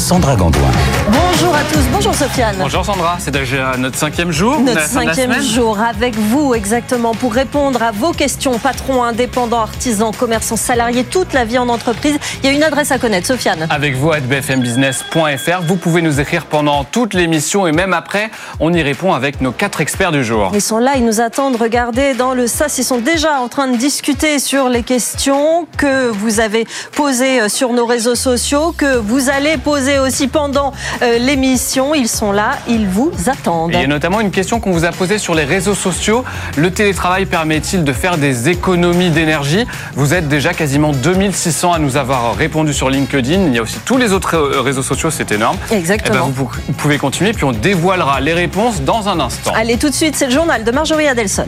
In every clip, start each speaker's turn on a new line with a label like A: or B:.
A: Sandra Gandoin.
B: Bonjour à tous, bonjour Sofiane.
C: Bonjour Sandra, c'est déjà notre cinquième jour.
B: Notre cinquième jour avec vous exactement pour répondre à vos questions, patrons, indépendants, artisans, commerçants, salariés, toute la vie en entreprise. Il y a une adresse à connaître, Sofiane.
C: Avec vous à bfmbusiness.fr, vous pouvez nous écrire pendant toute l'émission et même après, on y répond avec nos quatre experts du jour.
B: Ils sont là, ils nous attendent. Regardez dans le SAS, ils sont déjà en train de discuter sur les questions que vous avez posées euh, sur nos réseaux sociaux, que vous allez poser aussi pendant euh, l'émission. Ils sont là, ils vous attendent.
C: il y a notamment une question qu'on vous a posée sur les réseaux sociaux. Le télétravail permet-il de faire des économies d'énergie? Vous êtes déjà quasiment 2600 à nous avoir répondu sur LinkedIn. Il y a aussi tous les autres euh, réseaux sociaux, c'est énorme.
B: Exactement.
C: Eh ben, vous pouvez continuer, puis on dévoilera les réponses dans un instant.
B: Allez, tout de suite, c'est le journal de Marjorie Adelson.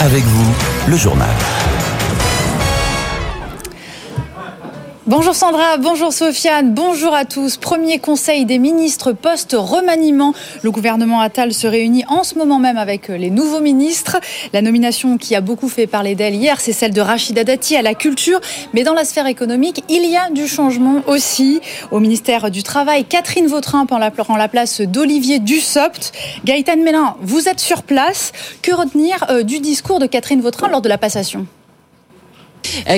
A: Avec vous, le journal.
D: Bonjour Sandra, bonjour Sofiane, bonjour à tous. Premier conseil des ministres post-remaniement. Le gouvernement Attal se réunit en ce moment même avec les nouveaux ministres. La nomination qui a beaucoup fait parler d'elle hier, c'est celle de Rachida Dati à la culture. Mais dans la sphère économique, il y a du changement aussi. Au ministère du Travail, Catherine Vautrin prend la, la place d'Olivier Dussopt. Gaëtan Mélin, vous êtes sur place. Que retenir euh, du discours de Catherine Vautrin lors de la passation?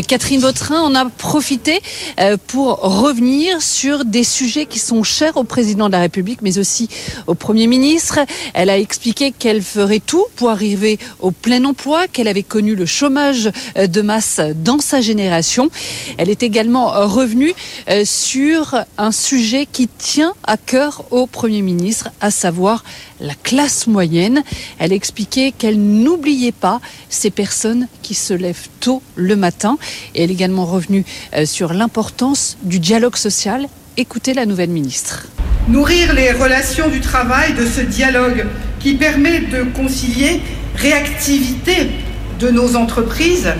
E: Catherine Vautrin en a profité euh, pour revenir sur des sujets qui sont chers au président de la République, mais aussi au Premier ministre. Elle a expliqué qu'elle ferait tout pour arriver au plein emploi, qu'elle avait connu le chômage euh, de masse dans sa génération. Elle est également revenue sur un sujet qui tient à cœur au Premier ministre, à savoir la classe moyenne. Elle expliquait qu'elle n'oubliait pas ces personnes qui se lèvent tôt le matin. Et elle est également revenue euh, sur l'importance du dialogue social. Écoutez la nouvelle ministre.
F: Nourrir les relations du travail de ce dialogue qui permet de concilier réactivité de nos entreprises,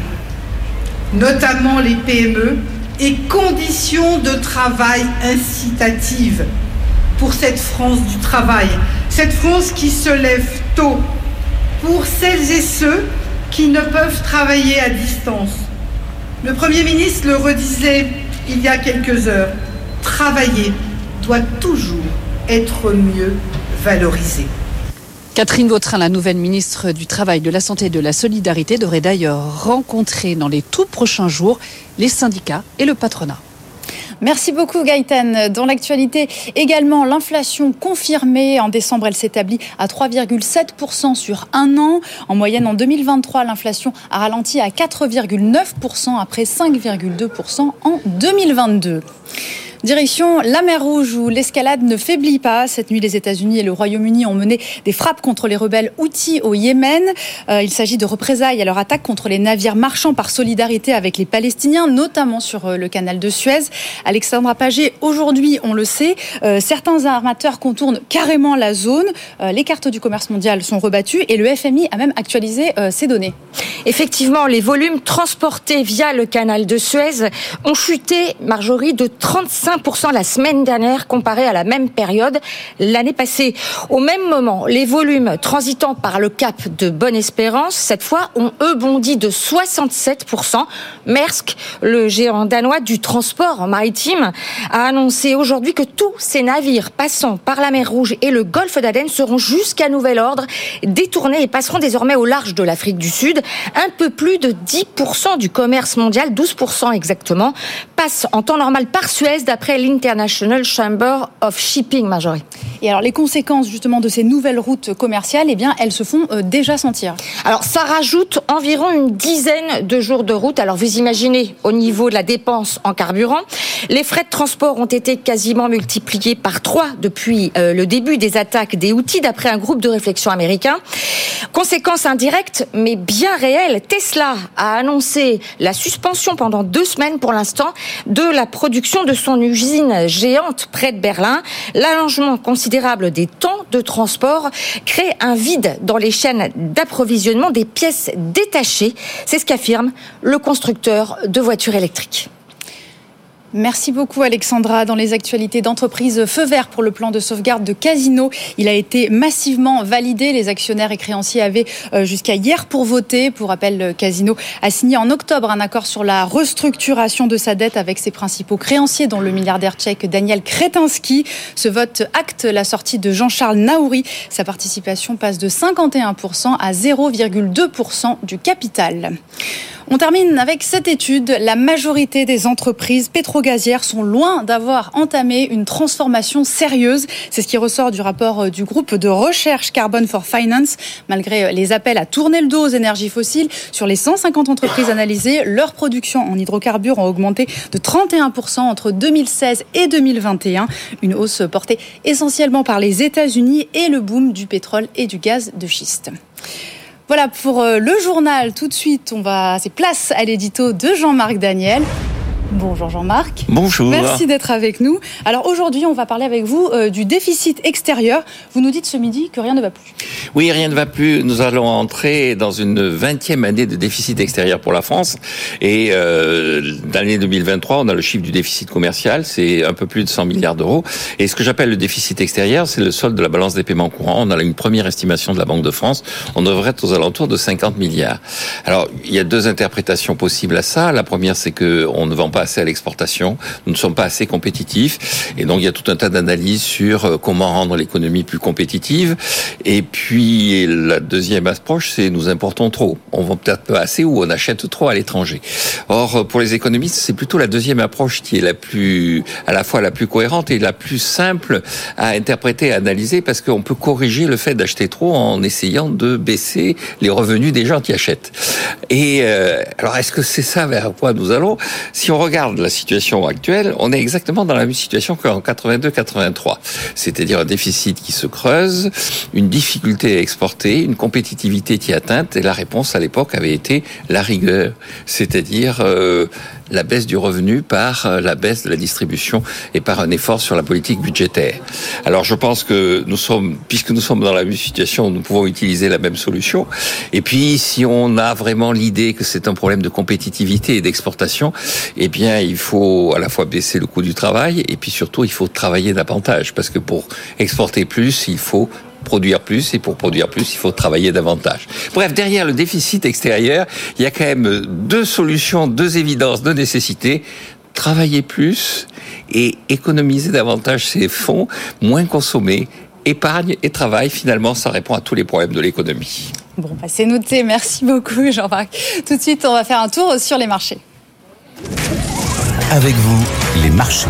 F: notamment les PME, et conditions de travail incitatives pour cette France du travail, cette France qui se lève tôt, pour celles et ceux qui ne peuvent travailler à distance. Le Premier ministre le redisait il y a quelques heures, travailler doit toujours être mieux valorisé.
E: Catherine Vautrin, la nouvelle ministre du Travail, de la Santé et de la Solidarité, devrait d'ailleurs rencontrer dans les tout prochains jours les syndicats et le patronat.
D: Merci beaucoup Gaëtan. Dans l'actualité également, l'inflation confirmée en décembre, elle s'établit à 3,7% sur un an. En moyenne, en 2023, l'inflation a ralenti à 4,9% après 5,2% en 2022. Direction la mer Rouge où l'escalade ne faiblit pas. Cette nuit, les États-Unis et le Royaume-Uni ont mené des frappes contre les rebelles Houthis au Yémen. Euh, il s'agit de représailles à leur attaque contre les navires marchands par solidarité avec les Palestiniens, notamment sur euh, le canal de Suez. Alexandra Pagé, aujourd'hui, on le sait, euh, certains armateurs contournent carrément la zone. les cartes du commerce mondial sont rebattues et le FMI a même actualisé ces données.
G: Effectivement, les volumes transportés via le canal de Suez ont chuté, Marjorie, de 35 5% la semaine dernière comparé à la même période l'année passée. Au même moment, les volumes transitant par le cap de Bonne-Espérance, cette fois, ont eux bondi de 67%. Maersk, le géant danois du transport maritime, a annoncé aujourd'hui que tous ces navires passant par la mer Rouge et le golfe d'Aden seront jusqu'à nouvel ordre détournés et passeront désormais au large de l'Afrique du Sud. Un peu plus de 10% du commerce mondial, 12% exactement, passe en temps normal par Suez après l'International Chamber of Shipping, Marjorie.
D: Et alors les conséquences justement de ces nouvelles routes commerciales, eh bien elles se font euh, déjà sentir.
G: Alors ça rajoute environ une dizaine de jours de route. Alors vous imaginez au niveau de la dépense en carburant, les frais de transport ont été quasiment multipliés par trois depuis euh, le début des attaques des outils, d'après un groupe de réflexion américain. Conséquence indirecte, mais bien réelle, Tesla a annoncé la suspension pendant deux semaines pour l'instant de la production de son usine géante près de Berlin. L'allongement considérable des temps de transport crée un vide dans les chaînes d'approvisionnement des pièces détachées. C'est ce qu'affirme le constructeur de voitures électriques.
D: Merci beaucoup Alexandra. Dans les actualités d'entreprise, feu vert pour le plan de sauvegarde de Casino. Il a été massivement validé. Les actionnaires et créanciers avaient euh, jusqu'à hier pour voter. Pour rappel, Casino a signé en octobre un accord sur la restructuration de sa dette avec ses principaux créanciers, dont le milliardaire tchèque Daniel Kretinsky. Ce vote acte la sortie de Jean-Charles Naouri. Sa participation passe de 51% à 0,2% du capital. On termine avec cette étude. La majorité des entreprises pétrogazières sont loin d'avoir entamé une transformation sérieuse. C'est ce qui ressort du rapport euh, du groupe de recherche Carbon for Finance. Malgré euh, les appels à tourner le dos aux énergies fossiles, sur les 150 entreprises analysées, leur production en hydrocarbures a augmenté de 31% entre 2016 et 2021. Une hausse portée essentiellement par les États-Unis et le boom du pétrole et du gaz de schiste. Voilà pour euh, le journal. Tout de suite, on va, c'est place à l'édito de Jean-Marc Daniel. Bonjour Jean-Marc.
H: Bonjour.
D: Merci d'être avec nous. Alors aujourd'hui, on va parler avec vous euh, du déficit extérieur. Vous nous dites ce midi que rien ne va plus.
H: Oui, rien ne va plus. Nous allons entrer dans une vingtième année de déficit extérieur pour la France. Et euh, l'année 2023, on a le chiffre du déficit commercial, c'est un peu plus de 100 milliards d'euros. Et ce que j'appelle le déficit extérieur, c'est le solde de la balance des paiements courants. On a une première estimation de la Banque de France. On devrait être aux alentours de 50 milliards. Alors, il y a deux interprétations possibles à ça. La première, c'est que on ne vend pas assez à l'exportation, nous ne sommes pas assez compétitifs, et donc il y a tout un tas d'analyses sur euh, comment rendre l'économie plus compétitive. Et puis la deuxième approche, c'est nous importons trop. On vend peut-être pas assez ou on achète trop à l'étranger. Or, pour les économistes, c'est plutôt la deuxième approche qui est la plus, à la fois la plus cohérente et la plus simple à interpréter, à analyser, parce qu'on peut corriger le fait d'acheter trop en essayant de baisser les revenus des gens qui achètent. Et euh, alors, est-ce que c'est ça vers quoi nous allons? Si regarde la situation actuelle, on est exactement dans la même situation qu'en 82-83. C'est-à-dire un déficit qui se creuse, une difficulté à exporter, une compétitivité qui est atteinte, et la réponse à l'époque avait été la rigueur. C'est-à-dire euh, la baisse du revenu par euh, la baisse de la distribution et par un effort sur la politique budgétaire. Alors je pense que nous sommes, puisque nous sommes dans la même situation, nous pouvons utiliser la même solution. Et puis si on a vraiment l'idée que c'est un problème de compétitivité et d'exportation, eh bien il faut à la fois baisser le coût du travail et puis surtout il faut travailler davantage parce que pour exporter plus, il faut produire plus et pour produire plus, il faut travailler davantage. Bref, derrière le déficit extérieur, il y a quand même deux solutions, deux évidences, deux nécessités. Travailler plus et économiser davantage ses fonds, moins consommer, épargne et travail, finalement, ça répond à tous les problèmes de l'économie.
D: Bon, bah c'est noté. Merci beaucoup, Jean-Marc. Tout de suite, on va faire un tour sur les marchés.
A: Avec vous, les marchés.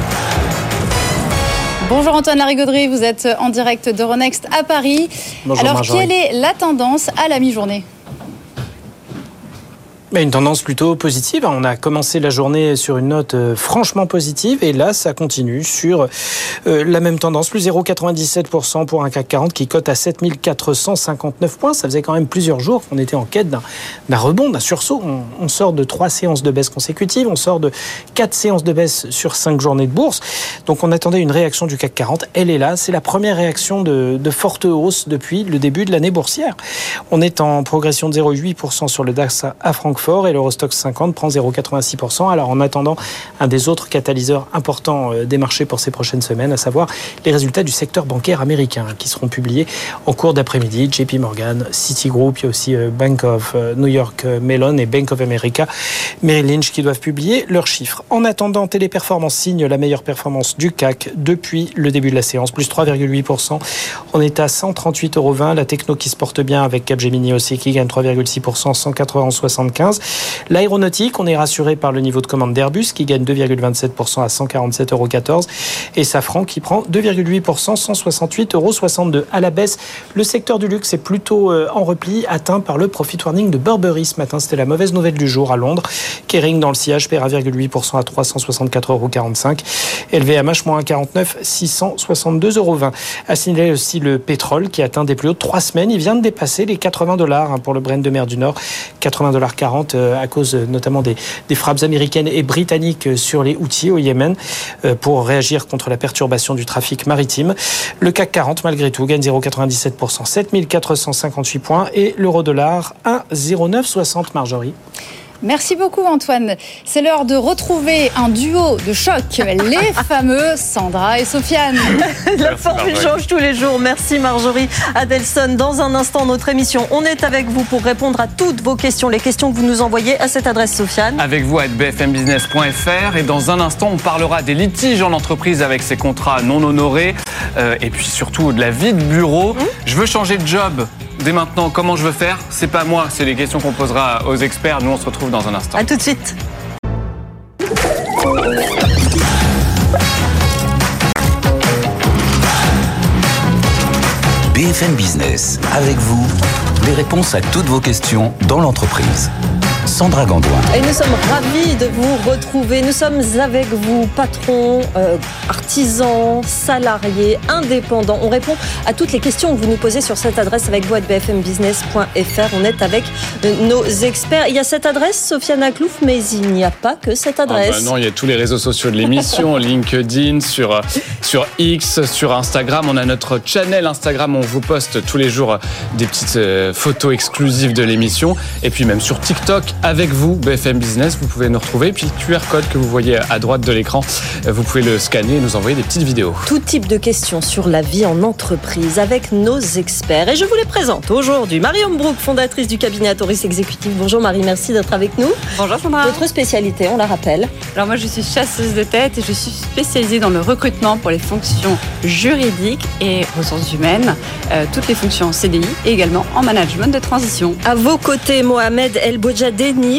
D: Bonjour Antoine Larigauderie, vous êtes en direct d'Euronext à Paris.
I: Bonjour
D: Alors,
I: Marjorie.
D: quelle est la tendance à la mi-journée?
I: Mais une tendance plutôt positive. On a commencé la journée sur une note euh, franchement positive et là, ça continue sur euh, la même tendance, plus 0,97% pour un CAC 40 qui cote à 7459 points. Ça faisait quand même plusieurs jours qu'on était en quête d'un rebond, d'un sursaut. On, sort de trois séances de baisse consécutives, on sort de quatre séances de baisse sur cinq journées de bourse. Donc on attendait une réaction du CAC 40. Elle est là. C'est la première réaction de, de forte hausse depuis le début de l'année boursière. On est en progression de 0,8% sur le DAX à- Francfort et l'Eurostock 50 prend 0,86%. Alors en attendant un des autres catalyseurs importants euh, des marchés pour ces prochaines semaines, à savoir les résultats du secteur bancaire américain qui seront publiés en cours d'après-midi. JP Morgan, Citigroup, il y a aussi euh, Bank of euh, New York Mellon et Bank of America, Merrill Lynch qui doivent publier leurs chiffres. En attendant, Téléperformance signe la meilleure performance du CAC depuis le début de la séance, plus 3,8%. On est à 138,20 euros. La techno qui se porte bien avec Capgemini aussi qui gagne 3,6%, 191,75. L'aéronautique, on est rassuré par le niveau de commande d'Airbus qui gagne 2,27% à 147,14 euros. Et Safran qui prend 2,8%, 168,62 euros. À la baisse, le secteur du luxe est plutôt euh, en repli, atteint par le profit warning de Burberry ce matin. C'était la mauvaise nouvelle du jour à Londres. Kering dans le sillage perd 1,8% à 364,45 euros. LVMH moins 1,49, 662,20 euros. À aussi le pétrole qui atteint des plus hauts de trois semaines. Il vient de dépasser les 80 dollars hein, pour le Brent de mer du Nord. 80 dollars 40 euh, à cause euh, notamment des, frappes américaines et britanniques euh, sur les Houthis au Yémen pour réagir contre la perturbation du trafic maritime. Le CAC 40 malgré tout gagne 0,97%, 7458 points et l'euro dollar 1,0960 Marjorie.
D: Merci beaucoup Antoine. C'est l'heure de retrouver un duo de choc, les fameux Sandra et Sofiane.
B: La formule change tous les jours. Merci Marjorie Adelson. Dans un instant, notre émission, on est avec vous pour répondre à toutes vos questions, les questions que vous nous envoyez à cette adresse Sofiane.
C: Avec vous à bfmbusiness.fr et dans un instant, on parlera des litiges en entreprise avec ces contrats non honorés euh, et puis surtout de la vie de bureau.
B: Mmh.
C: Je veux changer de job dès maintenant. Comment je veux faire? C'est pas moi, c'est les questions qu'on posera aux experts. Nous, on se retrouve dans un instant.
B: À tout de suite.
A: BFM Business, avec vous, les réponses à toutes vos questions dans l'entreprise. Sandra Gandoin.
B: Et nous sommes ravis de vous retrouver. Nous sommes avec vous, patrons, euh, artisans, salariés, indépendants. On répond à toutes les questions que vous nous posez sur cette adresse avec vous à bfmbusiness.fr. On est avec euh, nos experts. Il y a cette adresse, Sofiane Aklouf, mais il n'y a pas que cette
C: Ah
B: adresse.
C: bah non, il y a tous les réseaux sociaux de l'émission, LinkedIn, sur, euh, sur X, sur Instagram. On a notre channel Instagram, on vous poste tous les jours des petites euh, photos exclusives de l'émission. Et puis même sur TikTok, avec vous, BFM Business, vous pouvez nous retrouver. Puis le QR code que vous voyez à droite de l'écran, vous pouvez le scanner et nous envoyer des petites vidéos.
B: Tout type de questions sur la vie en entreprise avec nos experts. Et je vous les présente aujourd'hui. Marion Brook, fondatrice du cabinet Atoris Exécutif. Bonjour Marie, merci d'être avec nous.
J: Bonjour Sandra.
B: Votre spécialité, on la rappelle.
J: Alors moi je suis chasseuse de tête et je suis spécialisée dans le recrutement pour les fonctions juridiques et ressources humaines, euh, toutes les fonctions en CDI et également en management de transition.
B: À vos côtés, Mohamed El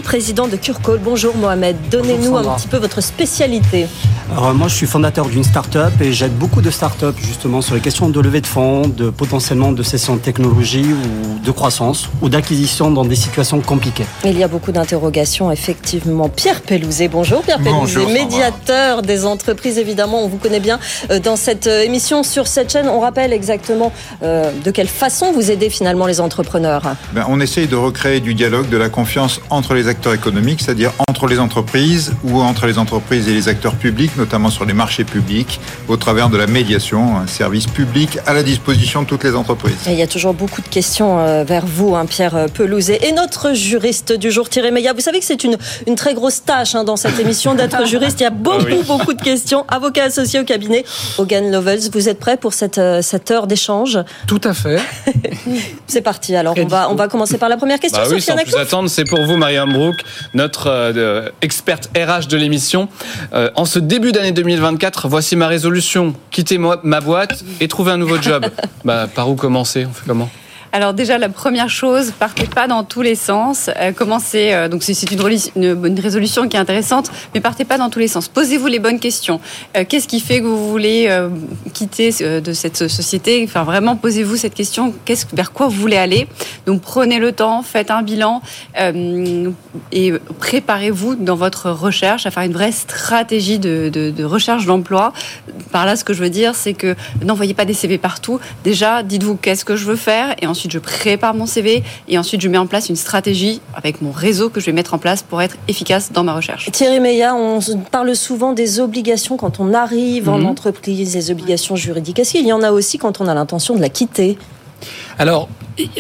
B: Président de Curcol. Bonjour Mohamed, donnez-nous un petit peu votre spécialité.
K: Alors, moi, je suis fondateur d'une start-up et j'aide beaucoup de start-up justement sur les questions de levée de fonds, de potentiellement de cession de technologie ou de croissance ou d'acquisition dans des situations compliquées.
B: Il y a beaucoup d'interrogations, effectivement. Pierre Pellouzet, bonjour Pierre
L: Sandra.
B: médiateur des entreprises, évidemment, on vous connaît bien euh, dans cette euh, émission sur cette chaîne. On rappelle exactement euh, de quelle façon vous aidez finalement les entrepreneurs.
L: Ben, on essaye de recréer du dialogue, de la confiance entre les acteurs économiques, c'est-à-dire entre les entreprises ou entre les entreprises et les acteurs publics, notamment sur les marchés publics, au travers de la médiation, un service public à la disposition de toutes les entreprises.
B: Et il y a toujours beaucoup de questions euh, vers vous, hein, Pierre Pelouzet. Et notre juriste du jour, Thierry Meillat. Vous savez que c'est une, une très grosse tâche hein, dans cette émission d'être juriste. Il y a beaucoup,
C: Ah oui.
B: beaucoup de questions. Avocat associé au cabinet Hogan Lovells. Vous êtes prêt pour cette, euh, cette heure d'échange?
M: Tout à fait.
B: C'est parti. Alors, on va, on va commencer par la première question.
C: Bah oui, sans plus attendre, c'est pour vous, Mariam Brook, notre euh, experte RH de l'émission. Euh, en ce début d'année 2024, voici ma résolution quitter ma boîte et trouver un nouveau job. bah, par où commencer? On fait comment?
J: Alors déjà la première chose, partez pas dans tous les sens. Euh, commencez euh, donc c'est une, une résolution qui est intéressante, mais partez pas dans tous les sens. Posez-vous les bonnes questions. Euh, Qu'est-ce qui fait que vous voulez quitter de cette société? Enfin vraiment posez-vous cette question. Qu'est-ce vers quoi vous voulez aller? Donc prenez le temps, faites un bilan et préparez-vous dans votre recherche à faire une vraie stratégie de, de- de recherche d'emploi. Par là, ce que je veux dire, c'est que n'envoyez pas des CV partout. Déjà, dites-vous qu'est-ce que je veux faire et ensuite je prépare mon CV et ensuite je mets en place une stratégie avec mon réseau que je vais mettre en place pour être efficace dans ma recherche.
B: Thierry Meillat, on parle souvent des obligations quand on arrive en
M: Mhm.
B: entreprise, des obligations juridiques. Est-ce qu'il y en a aussi quand on a l'intention de la quitter?
M: Alors,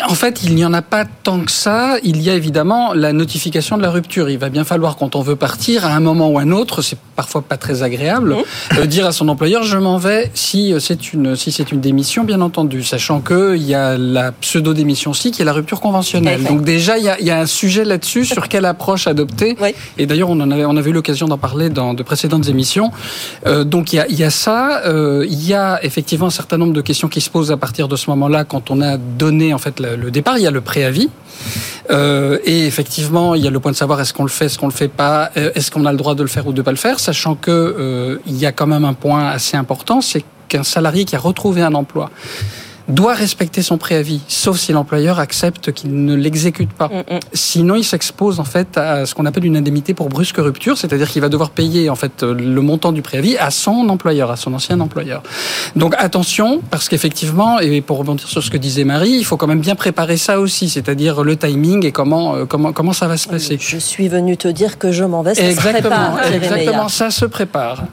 M: en fait, il n'y en a pas tant que ça. Il y a évidemment la notification de la rupture. Il va bien falloir, quand on veut partir, à un moment ou à un autre, c'est parfois pas très agréable, euh, dire à son employeur je m'en vais si euh, c'est une si c'est une démission, bien entendu, sachant que il y a la pseudo démission aussi qui est la rupture conventionnelle. Donc déjà, il y a, il y a un sujet là-dessus sur quelle approche adopter.
B: Oui.
M: Et d'ailleurs, on en avait on avait eu l'occasion d'en parler dans de précédentes émissions. Euh, donc il y a, il y a ça. euh, il y a effectivement un certain nombre de questions qui se posent à partir de ce moment-là quand on a donné en fait le, départ. Il y a le préavis. Euh, et effectivement, il y a le point de savoir est-ce qu'on le fait, est-ce qu'on le fait pas, euh, est-ce qu'on a le droit de le faire ou de pas le faire, sachant que euh, il y a quand même un point assez important, c'est qu'un salarié qui a retrouvé un emploi doit respecter son préavis, sauf si l'employeur accepte qu'il ne l'exécute pas. Sinon, il s'expose en fait à ce qu'on appelle une indemnité pour brusque rupture, c'est-à-dire qu'il va devoir payer en fait le montant du préavis à son employeur, à son ancien employeur. Donc attention, parce qu'effectivement, et pour rebondir sur ce que disait Marie, il faut quand même bien préparer ça aussi, c'est-à-dire le timing et comment euh, comment comment ça va se passer.
B: Je suis venu te dire que je m'en vais. Ça se
M: Exactement,
B: prépare, Thierry
M: exactement, ça se prépare.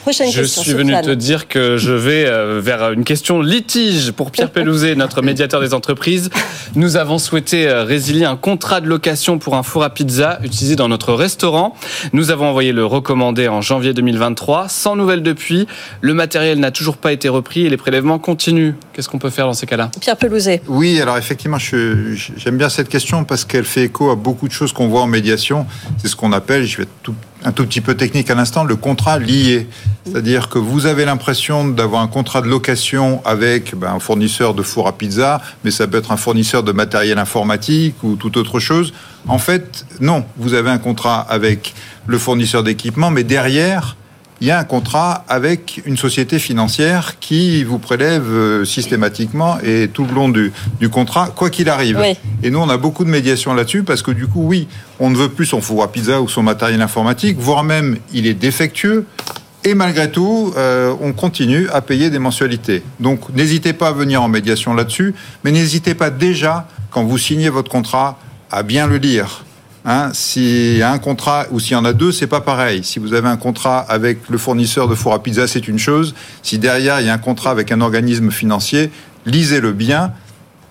B: Prochaine
C: je
B: question.
C: suis venu
B: Sofiane.
C: te dire que je vais euh, vers une question litige pour Pierre Pellouzet, notre médiateur des entreprises. Nous avons souhaité euh, résilier un contrat de location pour un four à pizza utilisé dans notre restaurant. Nous avons envoyé le recommandé en janvier 2023. Sans nouvelles depuis. Le matériel n'a toujours pas été repris et les prélèvements continuent. Qu'est-ce qu'on peut faire dans ces cas-là?
B: Pierre Pelouzet.
L: Oui, alors effectivement, j'aime bien cette question parce qu'elle fait écho à beaucoup de choses qu'on voit en médiation. C'est ce qu'on appelle, je vais être tout- un tout petit peu technique à l'instant, le contrat lié. C'est-à-dire que vous avez l'impression d'avoir un contrat de location avec ben, un fournisseur de four à pizza, mais ça peut être un fournisseur de matériel informatique ou toute autre chose. En fait, non, vous avez un contrat avec le fournisseur d'équipement, mais derrière, il y a un contrat avec une société financière qui vous prélève euh, systématiquement et tout le long du, du contrat, quoi qu'il arrive.
B: Oui.
L: Et nous, on a beaucoup de médiation là-dessus parce que du coup, oui, on ne veut plus son four à pizza ou son matériel informatique, voire même il est défectueux. Et malgré tout, euh, on continue à payer des mensualités. Donc, n'hésitez pas à venir en médiation là-dessus, mais n'hésitez pas déjà, quand vous signez votre contrat, à bien le lire. Hein, s'il y a un contrat ou s'il y en a deux, c'est pas pareil. Si vous avez un contrat avec le fournisseur de four à pizza, c'est une chose. Si derrière il y a un contrat avec un organisme financier, lisez-le bien.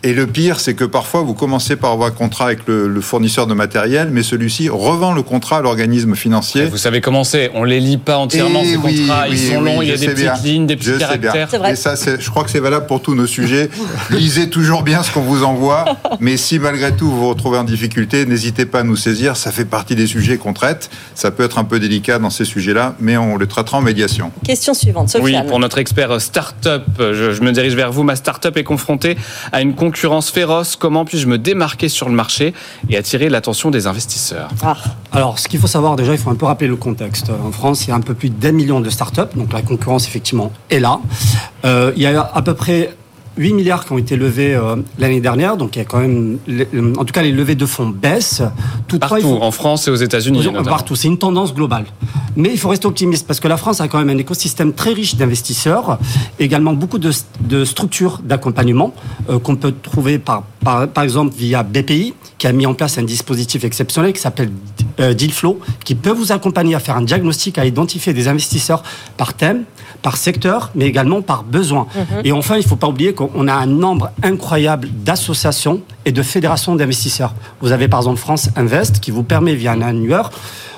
L: Et le pire, c'est que parfois vous commencez par avoir un contrat avec le, le fournisseur de matériel, mais celui-ci revend le contrat à l'organisme financier.
C: Vous savez comment c'est On les lit pas entièrement,
L: Et
C: ces
L: oui,
C: contrats.
L: oui,
C: Ils sont
L: oui,
C: longs, il y a des petites
L: bien.
C: lignes, des petits
L: Je sais bien.
C: caractères.
L: Et ça, je crois que c'est valable pour tous nos sujets. Lisez toujours bien ce qu'on vous envoie. Mais si malgré tout vous vous retrouvez en difficulté, n'hésitez pas à nous saisir. Ça fait partie des sujets qu'on traite. Ça peut être un peu délicat dans ces sujets-là, mais on le traitera en médiation.
B: Question suivante.
C: Oui,
B: Sofiane.
C: pour notre expert start-up, je, je me dirige vers vous. Ma start-up est confrontée à une concurrence féroce. Comment puis-je me démarquer sur le marché et attirer l'attention des investisseurs?
B: Ah.
K: Alors, ce qu'il faut savoir déjà, il faut un peu rappeler le contexte. En France, il y a un peu plus d'un million de startups, donc la concurrence, effectivement, est là. Euh, il y a à peu près 8 milliards qui ont été levés euh, l'année dernière, donc il y a quand même, les- en tout cas, les levées de fonds baissent. Il
C: Partout,
K: faut-
C: en France et aux États-Unis.
K: Partout, c'est une tendance globale. Mais il faut rester optimiste parce que la France a quand même un écosystème très riche d'investisseurs, également beaucoup de, de structures d'accompagnement euh, qu'on peut trouver par, par, par exemple via BPI, qui a mis en place un dispositif exceptionnel qui s'appelle euh, Dealflow, qui peut vous accompagner à faire un diagnostic, à identifier des investisseurs par thème, par secteur, mais également par besoin.
N: Mhm.
K: Et enfin, il ne faut pas oublier qu'on a un nombre incroyable d'associations et de fédérations d'investisseurs. Vous avez par exemple France Invest qui vous permet via un annuaire,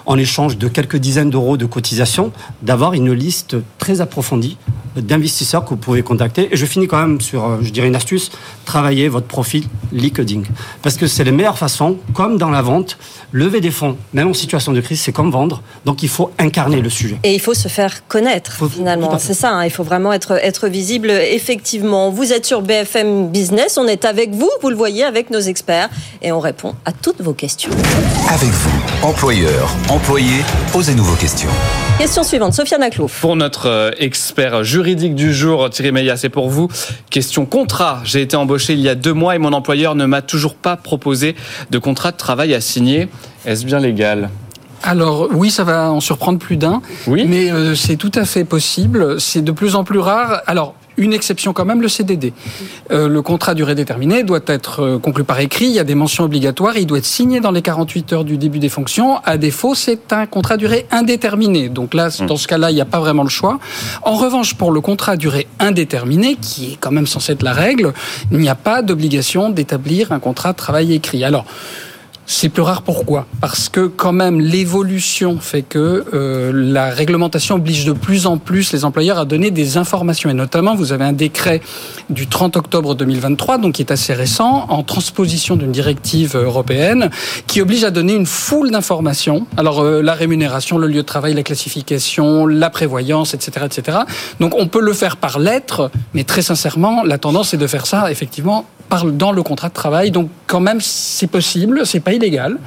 K: en échange de quelques dizaines d'euros de cotisation, d'avoir une liste très approfondie d'investisseurs que vous pouvez contacter. Et je finis quand même sur, euh, je dirais, une astuce, travailler votre profil LinkedIn. Parce que c'est la meilleure façon, comme dans la vente, lever des fonds, même en situation de crise, c'est comme vendre. Donc il faut incarner le sujet.
B: Et il faut se faire connaître, finalement. C'est ça, hein, il faut vraiment être, être visible, effectivement. Vous êtes sur BFM Business, on est avec vous, vous le voyez, avec nos experts, et on répond à toutes vos questions.
A: Avec vous, employeurs, employés, posez-nous vos questions.
B: Question suivante, Sofiane Aklouf.
C: Pour notre euh, expert juridique du jour, Thierry Meillat, c'est pour vous. Question contrat. J'ai été embauché il y a deux mois et mon employeur ne m'a toujours pas proposé de contrat de travail à signer. Est-ce bien légal?
M: Alors oui, ça va en surprendre plus d'un.
C: Oui.
M: Mais euh, c'est tout à fait possible. C'est de plus en plus rare. Alors. Une exception quand même, le CDD. Euh, le contrat durée déterminée doit être euh, conclu par écrit, il y a des mentions obligatoires, il doit être signé dans les 48 heures du début des fonctions. À défaut, c'est un contrat durée indéterminée. Donc là, dans ce cas-là, il n'y a pas vraiment le choix. En revanche, pour le contrat durée indéterminée, qui est quand même censé être la règle, il n'y a pas d'obligation d'établir un contrat de travail écrit. Alors, c'est plus rare pourquoi? Parce que quand même l'évolution fait que euh, la réglementation oblige de plus en plus les employeurs à donner des informations et notamment vous avez un décret du 30 octobre 2023 donc qui est assez récent en transposition d'une directive européenne qui oblige à donner une foule d'informations. Alors euh, la rémunération, le lieu de travail, la classification, la prévoyance, etc., etc. Donc on peut le faire par lettre, mais très sincèrement la tendance est de faire ça effectivement dans le contrat de travail. Donc quand même c'est possible, c'est pas illégal.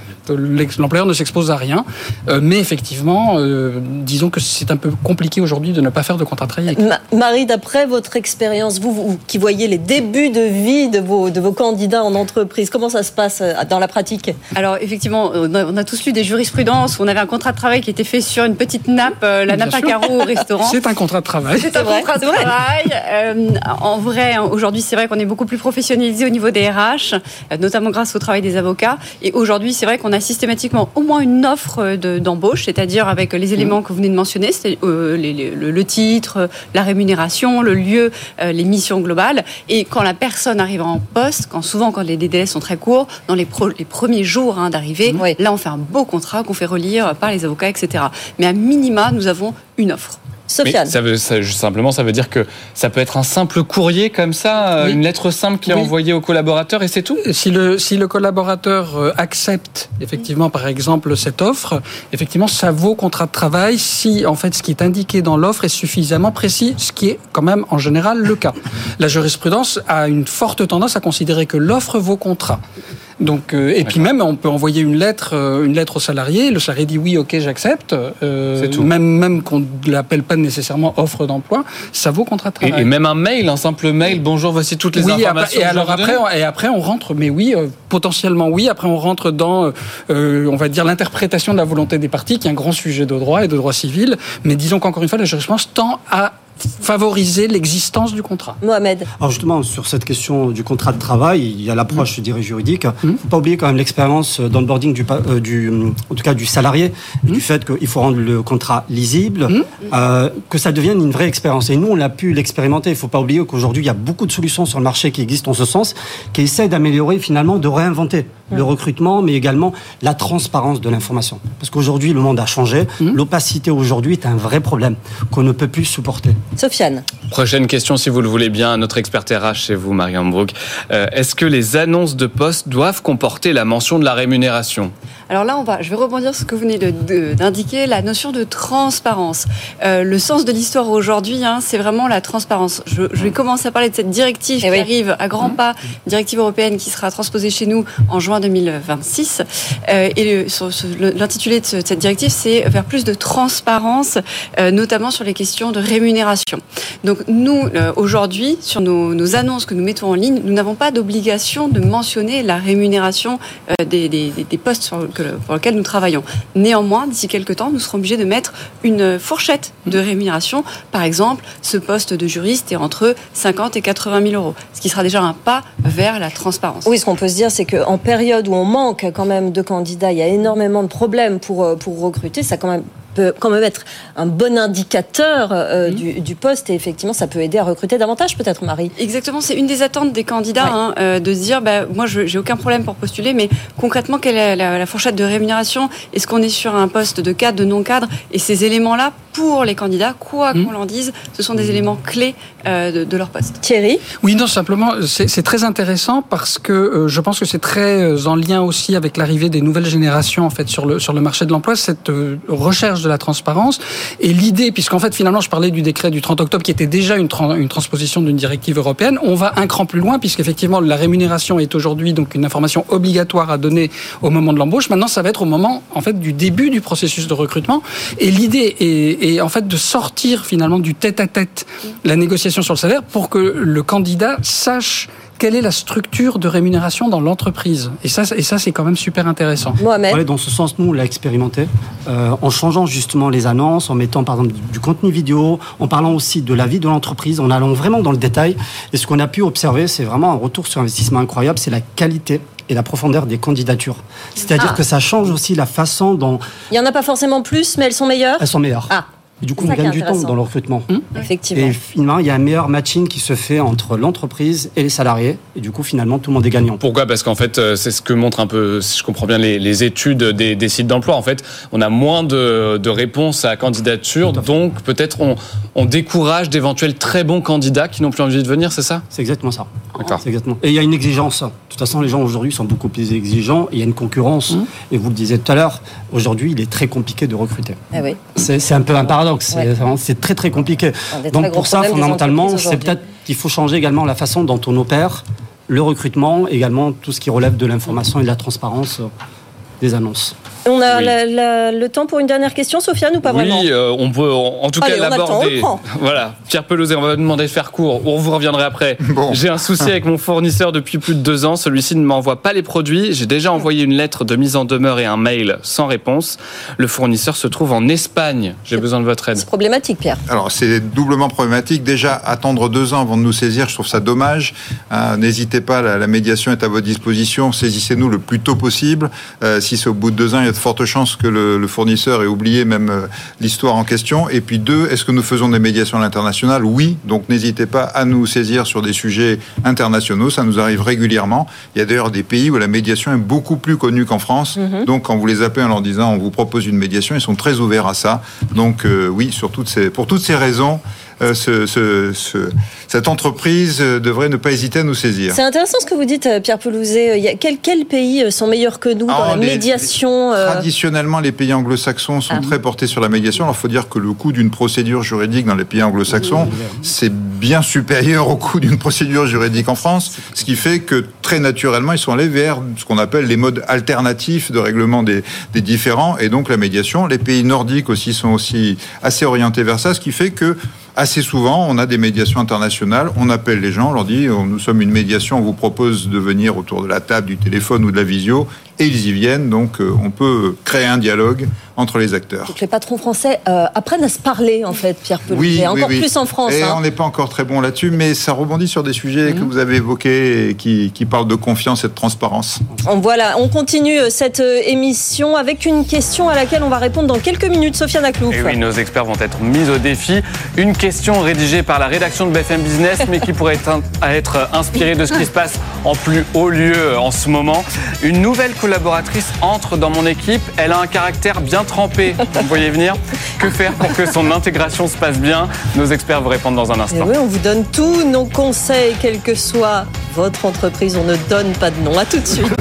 M: L'employeur ne s'expose à rien, Euh, mais effectivement, euh, disons que c'est un peu compliqué aujourd'hui de ne pas faire de contrat de travail.
B: Ma- Marie, d'après votre expérience, vous, vous qui voyez les débuts de vie de vos, de vos candidats en entreprise, comment ça se passe euh, dans la pratique?
J: Alors effectivement, on a, on a tous lu des jurisprudences où on avait un contrat de travail qui était fait sur une petite nappe, euh, la
M: Bien
J: nappe à
M: sûr.
J: carreaux au restaurant.
M: C'est un contrat de travail.
J: C'est un
B: vrai,
J: contrat de
B: vrai.
J: travail. Euh, en vrai, hein, aujourd'hui, c'est vrai qu'on est beaucoup plus professionnalisé au niveau des RH, notamment grâce au travail des avocats. Et aujourd'hui, c'est vrai qu'on a systématiquement au moins une offre d'embauche, c'est-à-dire avec les éléments que vous venez de mentionner, c'est le, le, titre, la rémunération, le lieu, les missions globales. Et quand la personne arrive en poste, quand souvent quand les délais sont très courts, dans les, les premiers jours hein, d'arrivée, là on fait un beau contrat qu'on fait relire par les avocats, etc. Mais à minima, nous avons une offre.
B: Sofiane.
C: ça veut, simplement, ça veut dire que ça peut être un simple courrier comme ça, euh, une lettre simple qui est envoyée au collaborateur et c'est tout?
M: Si le, si le collaborateur euh, accepte effectivement, par exemple, cette offre, effectivement, ça vaut contrat de travail si, en fait, ce qui est indiqué dans l'offre est suffisamment précis, ce qui est quand même en général le cas. La jurisprudence a une forte tendance à considérer que l'offre vaut contrat. Donc, euh, et puis même, on peut envoyer une lettre, euh, une lettre au salarié. Le salarié dit oui, ok, j'accepte. Euh, tout. Même, même qu'on ne l'appelle pas nécessairement offre d'emploi, ça vaut contrat de travail.
C: Et, même un mail, un simple mail. Bonjour, voici toutes les informations.
M: et alors après, et après, on rentre. Mais oui, potentiellement oui. Après, on rentre dans, on va dire, l'interprétation de la volonté des parties, qui est un grand sujet de droit et de droit civil. Mais disons qu'encore une fois, la jurisprudence tend à favoriser l'existence du contrat.
B: Mohamed.
K: Alors justement, sur cette question du contrat de travail, il y a l'approche, je dirais, juridique. Il ne faut pas oublier quand même l'expérience d'onboarding du, euh, du, en tout cas du salarié, mmh. du fait qu'il faut rendre le contrat lisible, mmh. euh, que ça devienne une vraie expérience. Et nous, on a pu l'expérimenter. Il ne faut pas oublier qu'aujourd'hui, il y a beaucoup de solutions sur le marché qui existent en ce sens, qui essaient d'améliorer finalement, de réinventer le recrutement, mais également la transparence de l'information. Parce qu'aujourd'hui, le monde a changé. Mmh. L'opacité aujourd'hui est un vrai problème qu'on ne peut plus supporter.
B: Sofiane.
C: Prochaine question, si vous le voulez bien, notre expert RH chez vous, Marianne Brook. Euh, est-ce que les annonces de poste doivent comporter la mention de la rémunération?
J: Alors là, on va, je vais rebondir sur ce que vous venez d'indiquer, la notion de transparence. Euh, le sens de l'histoire aujourd'hui, hein, c'est vraiment la transparence. Je, vais commencer à parler de cette directive eh qui arrive à grands pas, directive européenne qui sera transposée chez nous en juin 2026. Euh, et l'intitulé de cette directive, c'est vers plus de transparence, notamment sur les questions de rémunération. Donc nous, euh, aujourd'hui, sur nos, annonces que nous mettons en ligne, nous n'avons pas d'obligation de mentionner la rémunération euh, des, postes pour lesquels nous travaillons. Néanmoins, d'ici quelques temps, nous serons obligés de mettre une fourchette de rémunération. Par exemple, ce poste de juriste est entre 50 et 80 000 euros, ce qui sera déjà un pas vers la transparence.
B: Oui, ce qu'on peut se dire, c'est qu'en période où on manque quand même de candidats, il y a énormément de problèmes pour, euh, pour recruter, ça quand même peut quand même être un bon indicateur euh, du, poste et effectivement ça peut aider à recruter davantage peut-être Marie.
J: Exactement, c'est une des attentes des candidats hein, euh, de se dire bah, moi je j'ai aucun problème pour postuler mais concrètement quelle est la, fourchette de rémunération? Est-ce qu'on est sur un poste de cadre, de non-cadre? Et ces éléments-là pour les candidats, quoi mhm. qu'on en dise, ce sont des éléments clés euh, de, leur poste.
B: Thierry?
M: Oui, non, simplement, c'est très intéressant parce que je pense que c'est très en lien aussi avec l'arrivée des nouvelles générations en fait sur le, sur le marché de l'emploi, cette recherche de la transparence. Et l'idée, puisqu'en fait finalement je parlais du décret du 30 octobre qui était déjà une, transposition d'une directive européenne, on va un cran plus loin puisqu'effectivement la rémunération est aujourd'hui donc une information obligatoire à donner au moment de l'embauche. Maintenant ça va être au moment en fait du début du processus de recrutement. Et l'idée est, en fait de sortir finalement du tête à tête la négociation sur le salaire pour que le candidat sache quelle est la structure de rémunération dans l'entreprise? Et ça, et ça c'est quand même super intéressant.
K: Mohamed. dans ce sens, nous, on l'a expérimenté euh, en changeant justement les annonces, en mettant par exemple du, contenu vidéo, en parlant aussi de la vie de l'entreprise, en allant vraiment dans le détail. Et ce qu'on a pu observer, c'est vraiment un retour sur investissement incroyable, c'est la qualité et la profondeur des candidatures. C'est-à-dire ah. que ça change aussi la façon dont...
B: Il n'y en a pas forcément plus, mais elles sont meilleures?
K: Elles sont meilleures.
B: Ah.
K: Et du coup, on gagne du temps dans le recrutement.
B: Mmh. Effectivement.
K: Et finalement, il y a un meilleur matching qui se fait entre l'entreprise et les salariés. Et du coup, finalement, tout le monde est gagnant.
C: Pourquoi? Parce qu'en fait, euh, c'est ce que montrent un peu, si je comprends bien, les, études des, sites d'emploi. En fait, on a moins de, réponses à candidature. Donc, peut-être on, on, décourage d'éventuels très bons candidats qui n'ont plus envie de venir, c'est ça?
K: C'est exactement ça. D'accord. Exactement. Et il y a une exigence. De toute façon, les gens aujourd'hui sont beaucoup plus exigeants. Et il y a une concurrence. Mmh. Et vous le disiez tout à l'heure, aujourd'hui, il est très compliqué de recruter.
B: Ah oui.
K: C'est un peu un paradoxe c'est très très compliqué. Donc pour ça, fondamentalement, c'est peut-être qu'il faut changer également la façon dont on opère le recrutement, également tout ce qui relève de l'information et de la transparence euh, des annonces.
B: On a la, la, le temps pour une dernière question, Sofiane, ou pas
C: oui,
B: vraiment
C: Oui, euh, on peut en tout cas l'aborder. Voilà, Pierre Pelouzet, on va demander de faire court. On vous reviendrai après.
L: Bon.
C: J'ai un souci avec mon fournisseur depuis plus de deux ans. Celui-ci ne m'envoie pas les produits. J'ai déjà envoyé une lettre de mise en demeure et un mail sans réponse. Le fournisseur se trouve en Espagne. J'ai besoin de votre aide.
B: C'est problématique, Pierre.
L: Alors c'est doublement problématique. Déjà, attendre deux ans avant de nous saisir, je trouve ça dommage. Euh, N'hésitez pas, la, la, médiation est à votre disposition. Saisissez-nous le plus tôt possible. Euh, si c'est au bout de deux ans, il y a de fortes chances que le, le fournisseur ait oublié même euh, l'histoire en question. Et puis deux, est-ce que nous faisons des médiations à l'international? Oui. Donc n'hésitez pas à nous saisir sur des sujets internationaux. Ça nous arrive régulièrement. Il y a d'ailleurs des pays où la médiation est beaucoup plus connue qu'en France. Mm -hmm. Donc quand vous les appelez en leur disant on vous propose une médiation, ils sont très ouverts à ça. Donc euh, oui, sur toutes ces, pour toutes ces raisons, euh, ce, ce, ce, cette entreprise devrait ne pas hésiter à nous saisir.
B: C'est intéressant ce que vous dites, euh, Pierre Pelouzet. Quels quel pays sont meilleurs que nous dans
L: Alors,
B: la
L: les,
B: médiation
L: les, Traditionnellement, les pays anglo-saxons sont ah. très portés sur la médiation. Alors, il faut dire que le coût d'une procédure juridique dans les pays anglo-saxons, c'est bien supérieur au coût d'une procédure juridique en France, ce qui fait que très naturellement, ils sont allés vers ce qu'on appelle les modes alternatifs de règlement des, des différends et donc la médiation. Les pays nordiques aussi sont aussi assez orientés vers ça, ce qui fait que assez souvent, on a des médiations internationales, on appelle les gens, on leur dit, nous sommes une médiation, on vous propose de venir autour de la table, du téléphone ou de la visio, et ils y viennent, donc euh, on peut créer un dialogue entre les acteurs.
B: Donc les patrons français euh, apprennent à se parler, en fait, Pierre Pelouzet,
L: oui,
B: encore
L: oui, oui.
B: plus en France.
L: Et
B: hein.
L: on n'est pas encore très bon là-dessus, mais ça rebondit sur des sujets mmh. que vous avez évoqués et qui, qui, parlent de confiance et de transparence.
B: Voilà, on continue euh, cette émission avec une question à laquelle on va répondre dans quelques minutes. Sofiane Aklouf.
C: Et oui, nos experts vont être mis au défi. Une question rédigée par la rédaction de BFM Business, mais qui pourrait être, être inspirée de ce qui se passe en plus haut lieu en ce moment. Une nouvelle collaboratrice entre dans mon équipe. Elle a un caractère bien trempé. Vous voyez venir Que faire pour que son intégration se passe bien Nos experts vous répondent dans un instant.
B: Et oui, on vous donne tous nos conseils, quelle que soit votre entreprise. On ne donne pas de nom. À tout de suite.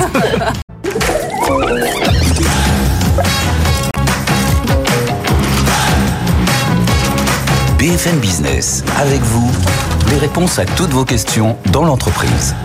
A: BFM Business, avec vous, les réponses à toutes vos questions dans l'entreprise.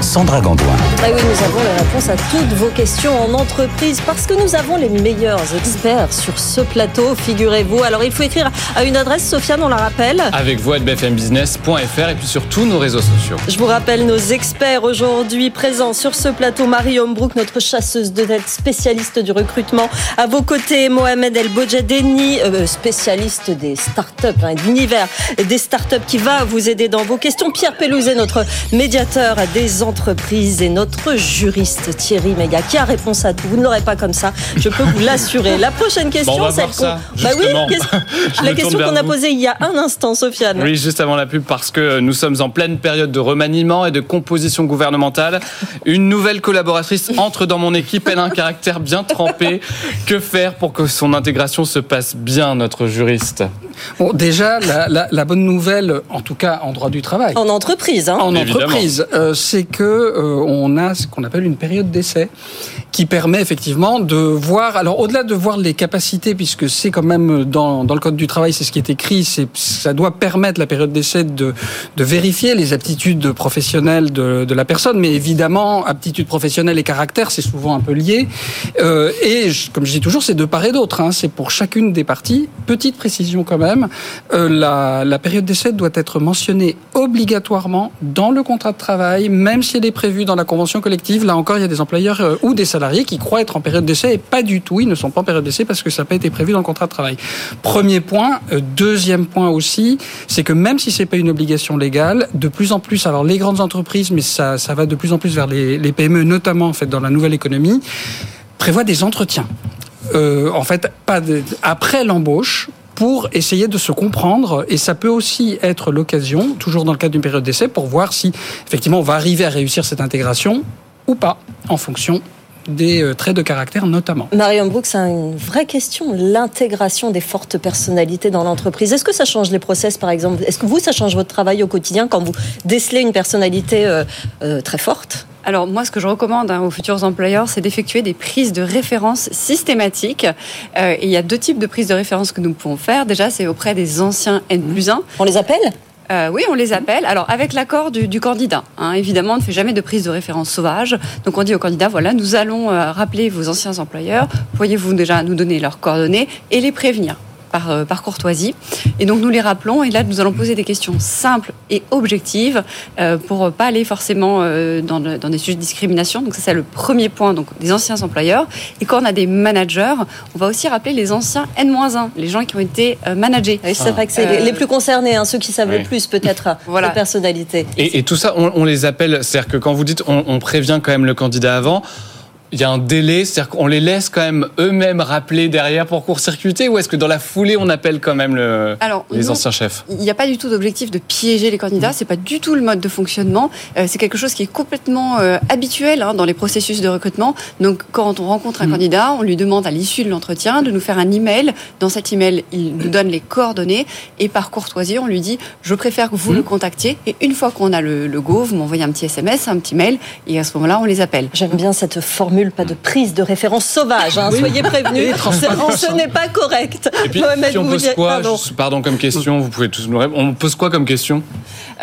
A: Sandra Gandoin.
B: Ah oui, nous avons les réponses à toutes vos questions en entreprise parce que nous avons les meilleurs experts sur ce plateau, figurez-vous. Alors il faut écrire à une adresse, Sofiane, on la rappelle.
C: Avec vous à bfmbusiness.fr et puis sur tous nos réseaux sociaux.
B: Je vous rappelle nos experts aujourd'hui présents sur ce plateau. Marie Hombrook, notre chasseuse de tête, spécialiste du recrutement. À vos côtés, Mohamed El Bojadeni, euh, spécialiste des startups, hein, de l'univers des startups qui va vous aider dans vos questions. Pierre Pelouzet, notre médiateur des entreprises et notre juriste Thierry Méga qui a réponse à tout. Vous ne l'aurez pas comme ça, je peux vous l'assurer. La prochaine question,
C: bon,
B: celle
C: qu'on.
B: Bah oui, la question qu'on a posée il y a un instant, Sofiane.
C: Oui, juste avant la pub, parce que nous sommes en pleine période de remaniement et de composition gouvernementale. Une nouvelle collaboratrice entre dans mon équipe. Elle a un caractère bien trempé. Que faire pour que son intégration se passe bien, notre juriste?
M: Bon, déjà, la, la, la, bonne nouvelle, en tout cas en droit du travail.
B: En entreprise, hein
M: En entreprise, euh, c'est que euh, on a ce qu'on appelle une période d'essai qui permet effectivement de voir. Alors, au-delà de voir les capacités, puisque c'est quand même dans, dans le code du travail, c'est ce qui est écrit, c'est ça doit permettre la période d'essai de, de vérifier les aptitudes professionnelles de, de, la personne, mais évidemment, aptitudes professionnelles et caractère, c'est souvent un peu lié. Euh, et comme je dis toujours, c'est de part et d'autre. Hein, c'est pour chacune des parties. Petite précision quand même euh, la, période d'essai doit être mentionnée obligatoirement dans le contrat de travail, même si elle est prévue dans la convention collective. Là encore, il y a des employeurs euh, ou des salariés qui croient être en période d'essai et pas du tout. Ils ne sont pas en période d'essai parce que ça n'a pas été prévu dans le contrat de travail. Premier point. Euh, deuxième point aussi, c'est que même si c'est pas une obligation légale, de plus en plus, alors les grandes entreprises, mais ça, va de plus en plus vers les, PME, notamment en dans la nouvelle économie, prévoient des entretiens. En fait, après l'embauche, pour essayer de se comprendre. Et ça peut aussi être l'occasion, toujours dans le cadre d'une période d'essai, pour voir si effectivement on va arriver à réussir cette intégration ou pas, en fonction des traits de caractère notamment.
B: Marion Brooks, c'est une vraie question, l'intégration des fortes personnalités dans l'entreprise. Est-ce que ça change les process, par exemple? Est-ce que vous, ça change votre travail au quotidien quand vous décelez une personnalité euh, euh, très forte?
J: Alors moi, ce que je recommande hein, aux futurs employeurs, c'est d'effectuer des prises de référence systématiques. Euh, et il y a deux types de prises de référence que nous pouvons faire. Déjà, c'est auprès des anciens N plus 1.
B: On les appelle?
J: Euh, oui, on les appelle. Alors, avec l'accord du, candidat. Hein. évidemment, on ne fait jamais de prise de référence sauvage. Donc, on dit au candidat, voilà, nous allons euh, rappeler vos anciens employeurs. Pourriez-vous déjà nous donner leurs coordonnées et les prévenir? Par, euh, par, courtoisie. Et donc nous les rappelons et là nous allons poser des questions simples et objectives euh, pour pas aller forcément euh, dans, dans, des sujets de discrimination. Donc ça c'est le premier point donc des anciens employeurs. Et quand on a des managers, on va aussi rappeler les anciens N-1, les gens qui ont été managés.
B: c'est vrai que c'est les plus concernés, hein, ceux qui savent le plus peut-être voilà. de personnalité.
C: Et, et, tout ça, on, on les appelle, c'est-à-dire que quand vous dites on, on prévient quand même le candidat avant, il y a un délai, c'est-à-dire qu'on les laisse quand même eux-mêmes rappeler derrière pour court-circuiter ou est-ce que dans la foulée on appelle quand même le, les anciens chefs?
J: Il n'y a pas du tout d'objectif de piéger les candidats, c'est pas du tout le mode de fonctionnement. Euh, c'est quelque chose qui est complètement euh, habituel hein, dans les processus de recrutement. Donc quand on rencontre un mm. candidat, on lui demande à l'issue de l'entretien de nous faire un email. Dans cet email, il nous donne les coordonnées et par courtoisie, on lui dit je préfère que vous le mm. contactiez et une fois qu'on a le, le go, vous m'envoyez un petit SMS, un petit mail et à ce moment-là, on les appelle.
B: J'aime bien cette formule pas de prise de référence sauvage. Hein. Soyez prévenus, ce n'est pas correct.
C: Et puis, on pose quoi pardon. comme question, vous pouvez tous nous répondre. On pose quoi comme question?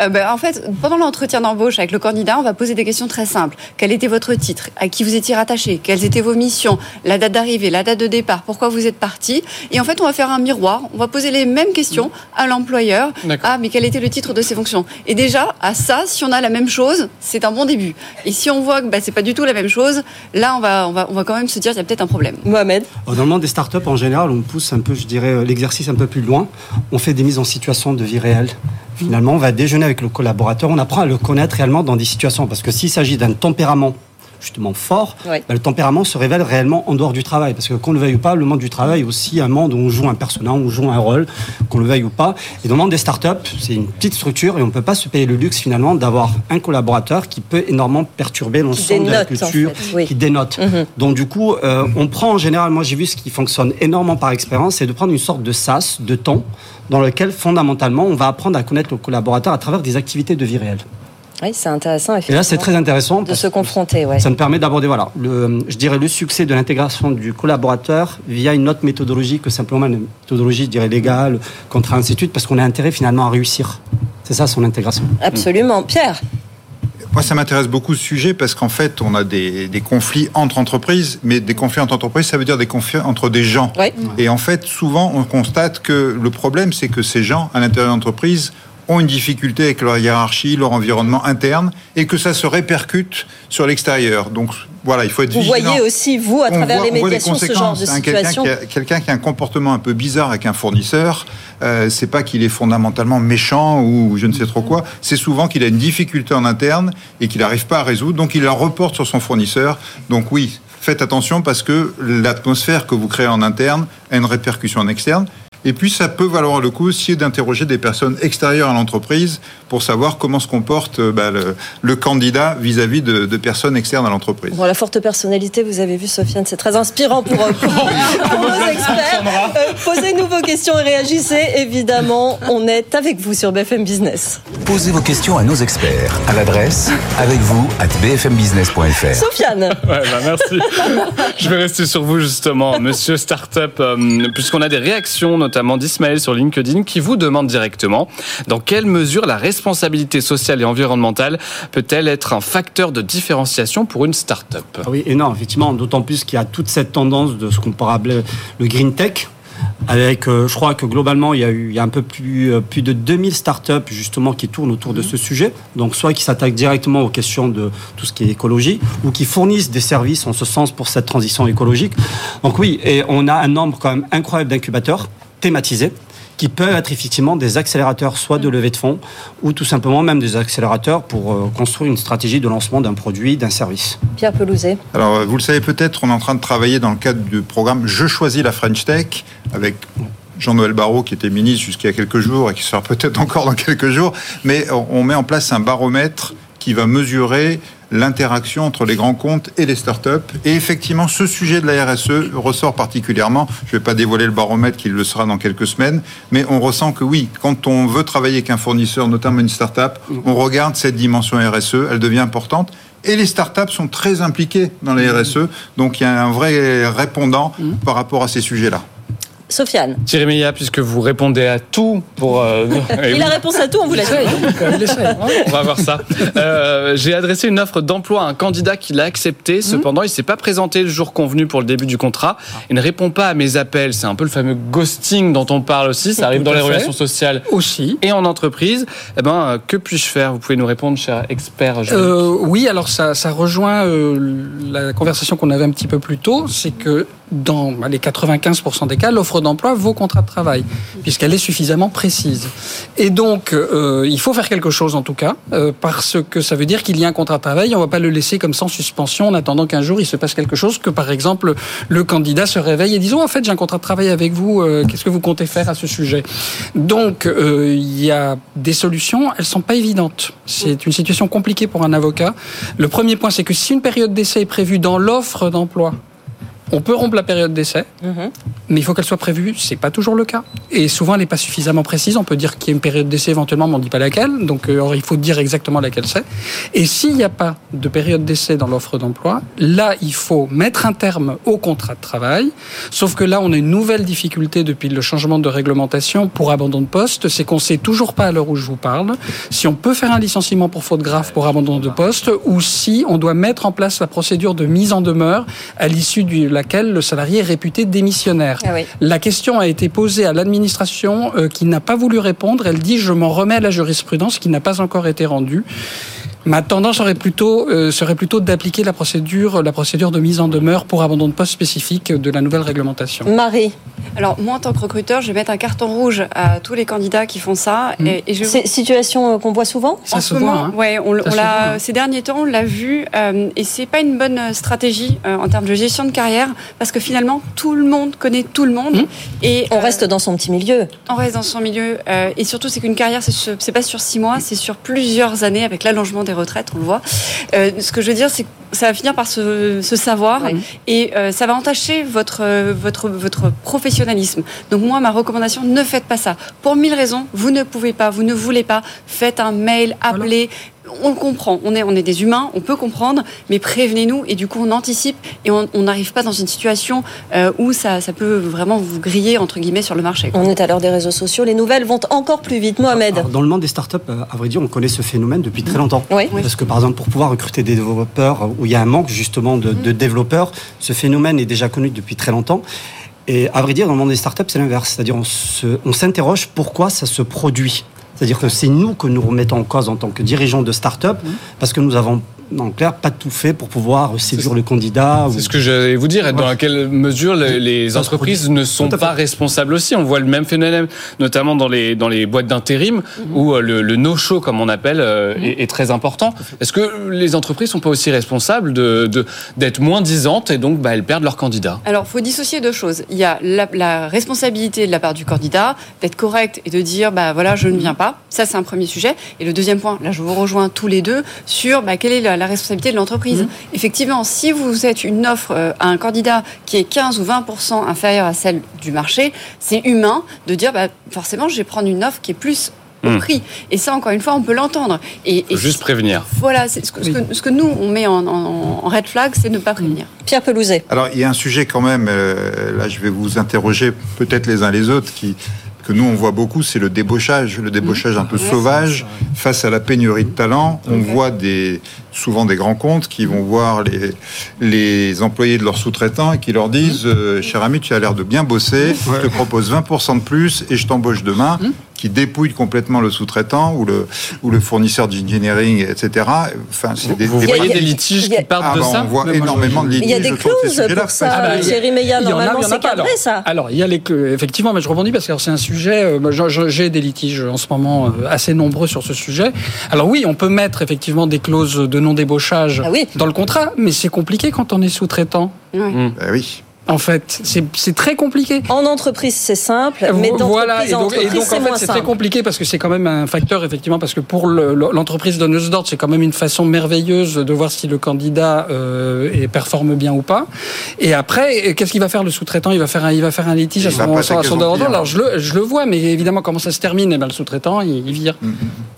J: Euh, ben, En fait, pendant l'entretien d'embauche avec le candidat, on va poser des questions très simples. Quel était votre titre? À qui vous étiez rattaché? Quelles étaient vos missions? La date d'arrivée, la date de départ Pourquoi vous êtes parti? Et en fait, on va faire un miroir. On va poser les mêmes questions à l'employeur. Ah, mais quel était le titre de ses fonctions? Et déjà, à ça, si on a la même chose, c'est un bon début. Et si on voit que ben, c'est pas du tout la même chose, là, on va, on va, on va quand même se dire qu'il y a peut-être un problème.
B: Mohamed
K: Dans le monde des startups, en général, on pousse un peu, je dirais, euh, l'exercice un peu plus loin. On fait des mises en situation de vie réelle. Finalement, on va déjeuner avec le collaborateur, on apprend à le connaître réellement dans des situations. Parce que s'il s'agit d'un tempérament justement fort, bah, le tempérament se révèle réellement en dehors du travail. Parce que qu'on le veuille ou pas, le monde du travail est aussi un monde où on joue un personnage, où on joue un rôle, qu'on le veuille ou pas. Et dans le monde des startups, c'est une petite structure et on ne peut pas se payer le luxe finalement d'avoir un collaborateur qui peut énormément perturber l'ensemble de la culture, qui dénote. Mhm. Donc du coup, euh, on prend en général, moi j'ai vu ce qui fonctionne énormément par expérience, c'est de prendre une sorte de sas, de temps, dans lequel fondamentalement on va apprendre à connaître le collaborateur à travers des activités de vie réelle.
B: Oui, c'est intéressant.
K: Et là, c'est très intéressant.
B: De se confronter, ouais.
K: Ça me permet d'aborder, voilà, le, je dirais, le succès de l'intégration du collaborateur via une autre méthodologie que simplement une méthodologie, je dirais, légale, contre un institut, parce qu'on a intérêt finalement à réussir. C'est ça son intégration.
B: Absolument. Pierre
L: moi, ça m'intéresse beaucoup ce sujet parce qu'en fait, on a des, des, conflits entre entreprises, mais des conflits entre entreprises, ça veut dire des conflits entre des gens. Et en fait, souvent, on constate que le problème, c'est que ces gens, à l'intérieur de l'entreprise, ont une difficulté avec leur hiérarchie, leur environnement interne, et que ça se répercute sur l'extérieur. Donc voilà, il faut être
B: vous
L: vigilant.
B: Vous voyez aussi, vous, à travers les médiations, ce genre de
L: hein, situation. Quelqu'un qui, a un comportement un peu bizarre avec un fournisseur, euh, c'est pas qu'il est fondamentalement méchant ou je ne sais trop quoi, c'est souvent qu'il a une difficulté en interne et qu'il n'arrive pas à résoudre, donc il la reporte sur son fournisseur. Donc oui, faites attention parce que l'atmosphère que vous créez en interne a une répercussion en externe. Et puis, ça peut valoir le coup aussi d'interroger des personnes extérieures à l'entreprise pour savoir comment se comporte euh, bah, le, candidat vis-à-vis de, personnes externes à l'entreprise.
B: Bon, la forte personnalité, vous avez vu, Sofiane, c'est très inspirant pour, euh, nos experts. Euh, posez-nous vos questions et réagissez. Évidemment, on est avec vous sur BFM Business.
A: Posez vos questions à nos experts à l'adresse avec vous at bfmbusiness.fr.
B: Sofiane.
C: Ouais, bah, merci. Je vais rester sur vous justement, monsieur Startup, puisqu'on a des réactions notamment d'Ismaël sur LinkedIn, qui vous demande directement dans quelle mesure la responsabilité sociale et environnementale peut-elle être un facteur de différenciation pour une start-up?
K: Ah Oui, non, effectivement, d'autant plus qu'il y a toute cette tendance de ce qu'on pourrait appeler le green tech, avec, euh, je crois que globalement, il y a eu il y a un peu plus, euh, plus de 2000 startups justement qui tournent autour de ce sujet. Donc, soit qui s'attaquent directement aux questions de tout ce qui est écologie, ou qui fournissent des services en ce sens pour cette transition écologique. Donc oui, et on a un nombre quand même incroyable d'incubateurs thématisés qui peuvent être effectivement des accélérateurs, soit de levée de fonds, ou tout simplement même des accélérateurs pour euh, construire une stratégie de lancement d'un produit, d'un service.
B: Pierre Pelouzet.
L: Alors, euh, vous le savez peut-être, on est en train de travailler dans le cadre du programme Je choisis la French Tech avec Jean-Noël Barrot, qui était ministre a quelques jours et qui sera peut-être encore dans quelques jours, mais on met en place un baromètre qui va mesurer l'interaction entre les grands comptes et les startups. Et effectivement, ce sujet de la RSE ressort particulièrement. Je ne vais pas dévoiler le baromètre qui le sera dans quelques semaines, mais on ressent que oui, quand on veut travailler avec un fournisseur, notamment une startup, on regarde cette dimension RSE, elle devient importante. Et les startups sont très impliquées dans la RSE, donc il y a un vrai répondant par rapport à ces sujets-là.
B: Sofiane.
C: Thierry Meillat, puisque vous répondez à tout pour. euh, et
B: Il
C: oui.
B: a réponse à tout, on vous l'a dit.
C: On va voir ça. Euh, J'ai adressé une offre d'emploi à un candidat qui l'a accepté. Cependant, il s'est pas présenté le jour convenu pour le début du contrat. Il ne répond pas à mes appels. C'est un peu le fameux ghosting dont on parle aussi. Ça arrive
M: Tout
C: dans les
M: fait.
C: relations sociales
M: aussi
C: et en entreprise. Eh ben, euh, que puis-je faire? Vous pouvez nous répondre, cher expert.
M: Euh, oui, alors ça, ça rejoint euh, la conversation qu'on avait un petit peu plus tôt, c'est que dans bah, les 95% des cas, l'offre d'emploi vaut contrat de travail, puisqu'elle est suffisamment précise. Et donc, euh, il faut faire quelque chose en tout cas, euh, parce que ça veut dire qu'il y a un contrat de travail, on ne va pas le laisser comme ça en suspension en attendant qu'un jour il se passe quelque chose, que par exemple le candidat se réveille et dise oh, en fait j'ai un contrat de travail avec vous, euh, qu'est-ce que vous comptez faire à ce sujet? Donc, euh, il y a des solutions, elles sont pas évidentes. C'est une situation compliquée pour un avocat. Le premier point, c'est que si une période d'essai est prévue dans l'offre d'emploi, on peut rompre la période d'essai, mais il faut qu'elle soit prévue. C'est pas toujours le cas. Et souvent, elle n'est pas suffisamment précise. On peut dire qu'il y a une période d'essai éventuellement, mais on ne dit pas laquelle. Donc, euh, or, il faut dire exactement laquelle c'est. Et s'il n'y a pas de période d'essai dans l'offre d'emploi, là, il faut mettre un terme au contrat de travail. Sauf que là, on a une nouvelle difficulté depuis le changement de réglementation pour abandon de poste. C'est qu'on sait toujours pas à l'heure où je vous parle si on peut faire un licenciement pour faute grave pour abandon de poste ou si on doit mettre en place la procédure de mise en demeure à l'issue de laquelle le salarié est réputé démissionnaire.
B: Ah oui.
M: La question a été posée à l'administration euh, qui n'a pas voulu répondre. Elle dit je m'en remets à la jurisprudence qui n'a pas encore été rendue. Ma tendance serait plutôt, euh, serait plutôt d'appliquer la procédure, la procédure de mise en demeure pour abandon de poste spécifique de la nouvelle réglementation.
B: Marie.
J: Alors, moi, en tant que recruteur, je vais mettre un carton rouge à tous les candidats qui font ça.
M: Mmh.
J: Et, et je
B: C'est situation euh, qu'on voit souvent
J: en ce moment, ouais, on,
M: Ça
J: l'a,
M: hein.
J: ces derniers temps, on l'a vu, euh, et c'est pas une bonne stratégie euh, en termes de gestion de carrière, parce que finalement, tout le monde connaît tout le monde, et
B: On reste dans son petit milieu.
J: on reste dans son milieu, euh, et surtout, c'est qu'une carrière, c'est, c'est pas sur six mois, c'est sur plusieurs années avec l'allongement des retraites, on le voit. Euh, ce que je veux dire, c'est que ça va finir par se, se savoir, et euh, ça va entacher votre, euh, votre, votre professionnalisme. Donc moi, ma recommandation, ne faites pas ça. Pour mille raisons, vous ne pouvez pas, vous ne voulez pas, faites un mail, appelez. On le comprend, on est, on est des humains, on peut comprendre, mais prévenez-nous et du coup on anticipe et on n'arrive pas dans une situation euh, où ça, ça peut vraiment vous griller entre guillemets sur le marché. quoi.
B: On est à l'heure des réseaux sociaux. Les nouvelles vont encore plus vite. Mohamed.
K: Alors, dans le monde des startups, euh, à vrai dire, on connaît ce phénomène depuis très longtemps.
B: Oui.
K: Parce que par exemple, pour pouvoir recruter des développeurs euh, où il y a un manque justement de, de développeurs, ce phénomène est déjà connu depuis très longtemps. Et à vrai dire, dans le monde des startups, c'est l'inverse. C'est-à-dire, on s'interroge pourquoi ça se produit. C'est-à-dire que c'est nous que nous remettons en cause en tant que dirigeants de start-up, parce que nous avons, en clair, pas tout fait pour pouvoir séduire le candidat.
C: C'est ce que j'allais vous dire. Dans quelle mesure les, entreprises ne sont pas responsables aussi On voit le même phénomène, notamment dans les, dans les boîtes d'intérim, où euh, le, le no-show, comme on appelle, euh, est, est très important. Est-ce que les entreprises sont pas aussi responsables de- de- d'être moins disantes et donc bah, elles perdent leurs candidats
J: Alors, faut dissocier deux choses. Il y a la, la responsabilité de la part du candidat d'être correct et de dire, bah voilà, je ne viens pas. Ça, c'est un premier sujet. Et le deuxième point, là, je vous rejoins tous les deux sur bah, quelle est la, la responsabilité de l'entreprise. Effectivement, si vous êtes une offre euh, à un candidat qui est 15 ou 20% inférieure à celle du marché, c'est humain de dire, bah, forcément, je vais prendre une offre qui est plus au
C: Hmm.
J: prix. Et ça, encore une fois, on peut l'entendre. Et,
C: juste prévenir.
J: voilà, c'est ce que, ce que- ce que nous, on met en, en- en red flag, c'est ne pas prévenir.
B: Pierre Pelouzet.
L: Alors, il y a un sujet quand même, euh, là je vais vous interroger peut-être les uns les autres, qui, que nous on voit beaucoup, c'est le débauchage, le débauchage un peu sauvage. Face à la pénurie de talent. On voit des, souvent des grands comptes qui vont voir les, les employés de leurs sous-traitants et qui leur disent euh, Cher ami, tu as l'air de bien bosser, je te propose 20% de plus et je t'embauche demain qui dépouille complètement le sous-traitant ou le, ou le fournisseur d'engineering, etc. Enfin, c'est des,
C: Vous
L: des-
C: voyez des litiges qui partent
L: Ah
C: de
L: bah,
C: ça
L: on voit énormément de litiges.
B: Il y a des clauses pour ça,
L: que-
M: Ah bah,
B: Thierry Meillat.
M: il y en a,
B: Normalement, c'est
M: pas,
B: cadré,
M: alors.
B: ça.
M: Alors, il y a les, cl- effectivement, mais je rebondis parce que c'est un sujet, euh, j'ai des litiges en ce moment euh, assez nombreux sur ce sujet. Alors oui, on peut mettre effectivement des clauses de non-débauchage
B: Ah oui.
M: dans le contrat, mais c'est compliqué quand on est sous-traitant.
L: Ben oui.
M: En fait, c'est très compliqué.
B: En entreprise, c'est simple, mais
M: voilà,
B: d'entreprise
M: et donc, et
B: entreprise,
M: donc
B: c'est
M: en fait c'est très compliqué parce que c'est quand même un facteur effectivement parce que pour le- le- l'entreprise donneuse d'ordre c'est quand même une façon merveilleuse de voir si le candidat euh, performe bien ou pas. Et après qu'est-ce qu'il va faire le sous-traitant? Il va faire un, il va faire un litige
L: Il
M: à son,
L: pas
M: à son
L: son.
M: Alors je le, je le vois, mais évidemment comment ça se termine? Eh ben, le sous-traitant il, il vire.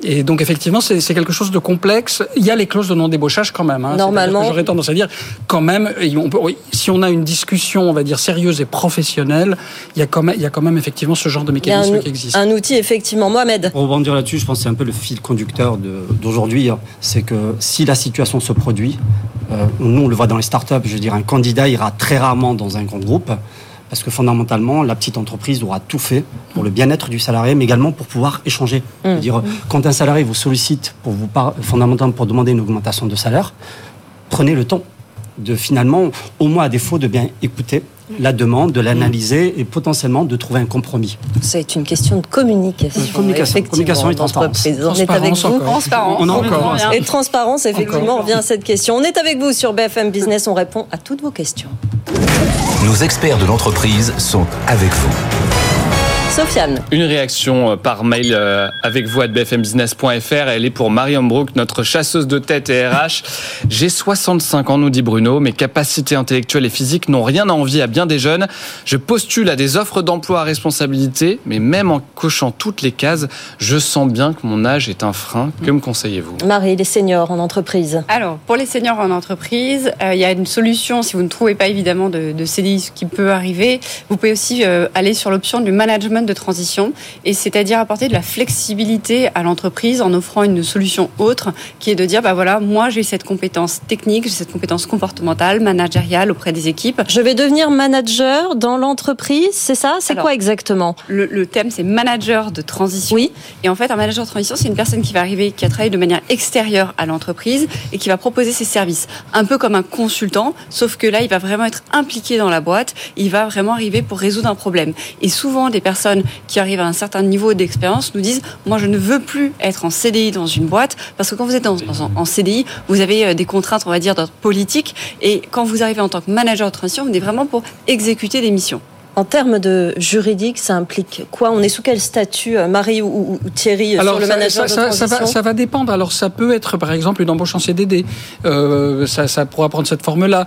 M: Et donc effectivement c'est quelque chose de complexe. Il y a les clauses de non débauchage quand même. hein.
B: Normalement.
M: J'aurais tendance à dire quand même et on peut- oui, si on a une discussion on va dire, sérieuse et professionnelle, il y a quand même, il y a quand même effectivement ce genre de mécanisme
B: un,
M: qui existe.
B: Un outil, effectivement. Mohamed
K: Pour rebondir là-dessus, je pense que c'est un peu le fil conducteur d'aujourd'hui. Hein. C'est que si la situation se produit, euh, nous on le voit dans les startups, je veux dire, un candidat ira très rarement dans un grand groupe. Parce que fondamentalement, la petite entreprise aura tout fait pour le bien-être du salarié, mais également pour pouvoir échanger. Mmh. dire, quand un salarié vous sollicite pour vous fondamentalement pour demander une augmentation de salaire, prenez le temps de finalement, au moins à défaut de bien écouter la demande, de l'analyser et potentiellement de trouver un compromis.
B: C'est une question de communication.
K: communication, communication et transparence.
B: On est avec vous.
J: Transparence.
K: On en encore.
B: Et transparence, effectivement, on revient à cette question. On est avec vous sur BFM Business, on répond à toutes vos questions.
A: Nos experts de l'entreprise sont avec vous.
B: Sofiane.
C: Une réaction euh, par mail euh, avec vous à bfmbusiness.fr. Elle est pour Marion Brook, notre chasseuse de tête et RH. J'ai 65 ans, nous dit Bruno. Mes capacités intellectuelles et physiques n'ont rien à envier à bien des jeunes. Je postule à des offres d'emploi à responsabilité, mais même en cochant toutes les cases, je sens bien que mon âge est un frein. Que me conseillez-vous?
B: Marie, les seniors en entreprise.
J: Alors, pour les seniors en entreprise, euh, il y a une solution, si vous ne trouvez pas évidemment de, de CDI, ce qui peut arriver, vous pouvez aussi aller sur l'option du management de transition, et c'est-à-dire apporter de la flexibilité à l'entreprise en offrant une solution autre, qui est de dire, bah voilà, moi j'ai cette compétence technique, j'ai cette compétence comportementale, managériale auprès des équipes.
B: Je vais devenir manager dans l'entreprise, c'est ça? C'est quoi exactement?
J: le, le, thème, c'est manager de transition.
B: Oui.
J: Et en fait, un manager de transition, c'est une personne qui va arriver, qui a travaillé de manière extérieure à l'entreprise et qui va proposer ses services, un peu comme un consultant, sauf que là, il va vraiment être impliqué dans la boîte, il va vraiment arriver pour résoudre un problème. Et souvent, des personnes qui arrivent à un certain niveau d'expérience nous disent moi je ne veux plus être en CDI dans une boîte parce que quand vous êtes en CDI vous avez euh, des contraintes on va dire d'ordre politique et quand vous arrivez en tant que manager de transition vous êtes vraiment pour exécuter des missions.
B: En termes de juridique, ça implique quoi? On est sous quel statut, euh, Marie ou, Thierry,
M: Alors,
B: sur le
M: ça,
B: manager
M: ça,
B: de
M: ça, va, ça va dépendre. Alors, ça peut être, par exemple, une embauche en CDD. Euh, ça, pourra prendre cette forme-là.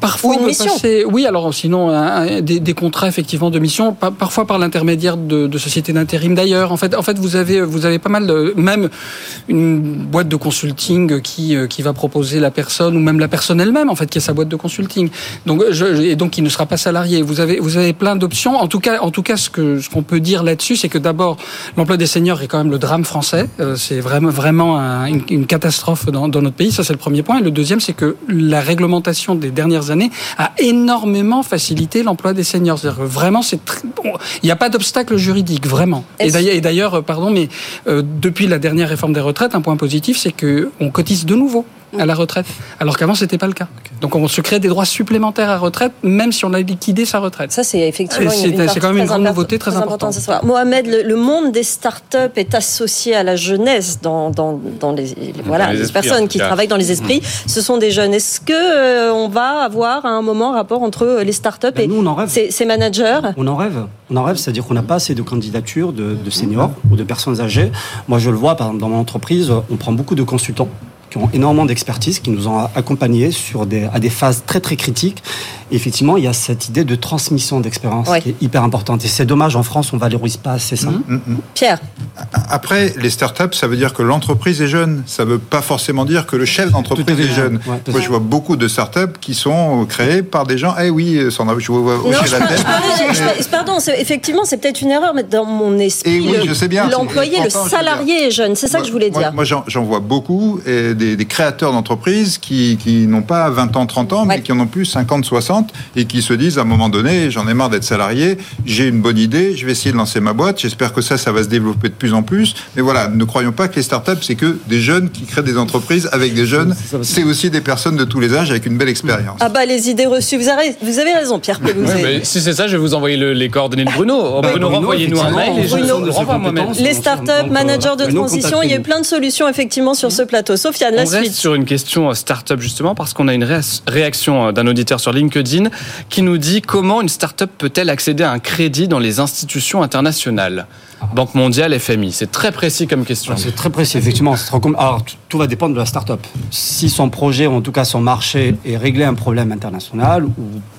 M: Parfois,
B: Ou une
M: on peut
B: mission.
M: passer... Oui, alors sinon, un, des, des, contrats effectivement de mission, pa- parfois par l'intermédiaire de, de sociétés d'intérim d'ailleurs. En fait, en fait, vous avez, vous avez pas mal de, même une boîte de consulting qui, euh, qui va proposer la personne ou même la personne elle-même, en fait, qui a sa boîte de consulting. Donc, je, et donc, qui ne sera pas salarié. Vous avez, vous avez plein d'options. En tout cas, en tout cas, ce que ce qu'on peut dire là-dessus, c'est que d'abord, l'emploi des seniors est quand même le drame français. Euh, c'est vraiment vraiment un- une, une catastrophe dans, dans notre pays. Ça, c'est le premier point. Et le deuxième, c'est que la réglementation des dernières années a énormément facilité l'emploi des seniors. C'est-à-dire que vraiment, c'est très- il n'y a pas d'obstacle juridique vraiment. Et
B: Est-ce-
M: d'ailleurs, et d'ailleurs, euh, pardon, mais euh, depuis la dernière réforme des retraites, un point positif, c'est que on cotise de nouveau à la retraite, alors qu'avant c'était pas le cas. Donc on se crée des droits supplémentaires à retraite, même si on a liquidé sa retraite.
B: Ça, c'est effectivement une,
M: c'est-
B: une
M: c'est quand même une
B: très
M: grande nouveauté très importante.
B: ce soir. Mohamed, le, le monde des startups est associé à la jeunesse dans, dans, dans les, voilà,
H: les
B: les
H: esprits, en
B: personnes qui travaillent dans les esprits. Ce sont des jeunes. Est-ce que euh, on va avoir à un moment un rapport entre les startups
K: Ben,
B: et
K: nous, on en rêve.
B: ces, ces managers?
K: On en rêve. On en rêve, c'est-à-dire qu'on n'a pas assez de candidatures de, de seniors ou de personnes âgées. Moi, je le vois, par exemple, dans mon entreprise, on prend beaucoup de consultants qui ont énormément d'expertise, qui nous ont accompagnés sur des, à des phases très très critiques. Et effectivement, il y a cette idée de transmission d'expérience
B: Ouais.
K: qui est hyper importante. Et c'est dommage, en France, on valorise pas assez ça.
L: Mm, mm.
B: Pierre,
L: Après, les startups, ça veut dire que l'entreprise est jeune. Ça ne veut pas forcément dire que le chef d'entreprise est jeune.
K: ouais,
L: Moi, je vois beaucoup de startups qui sont créées par des gens. Eh oui, Sandra, je vois
B: non, je,
L: la tête.
B: je- pardon, effectivement, c'est peut-être une erreur, mais dans mon esprit, le-
L: je sais bien,
B: l'employé, le salarié est jeune. C'est ça que je voulais
L: Moi-
B: dire.
L: Moi, j'en, j'en vois beaucoup, et des, des créateurs d'entreprises qui, qui n'ont pas 20 ans, 30 ans, mais
B: Ouais.
L: qui en ont plus 50, 60, et qui se disent à un moment donné, j'en ai marre d'être salarié, j'ai une bonne idée, je vais essayer de lancer ma boîte, j'espère que ça, ça va se développer de plus en plus. Mais voilà, ne croyons pas que les startups, c'est que des jeunes qui créent des entreprises avec des jeunes.
K: C'est aussi.
L: Des personnes de tous les âges avec une belle expérience.
B: Ah bah les idées reçues, vous avez, vous avez raison Pierre Pelouzet.
C: Ouais, si c'est ça, je vais vous envoyer le- les coordonnées de Bruno.
K: Bah,
C: Bruno,
K: Bruno,
C: renvoyez-nous un mail et je
B: Bruno. Les startups,
K: euh,
B: managers de transition, il y a eu plein de solutions effectivement sur ce plateau. Sofiane, la
C: On reste sur une question euh, start-up justement parce qu'on a une réa- réaction euh, d'un auditeur sur LinkedIn qui nous dit comment une start-up peut-elle accéder à un crédit dans les institutions internationales? Banque mondiale, FMI. C'est très précis comme question.
K: C'est très précis, effectivement. Alors, tout va dépendre de la start-up. Si son projet, ou en tout cas son marché, est régler un problème international ou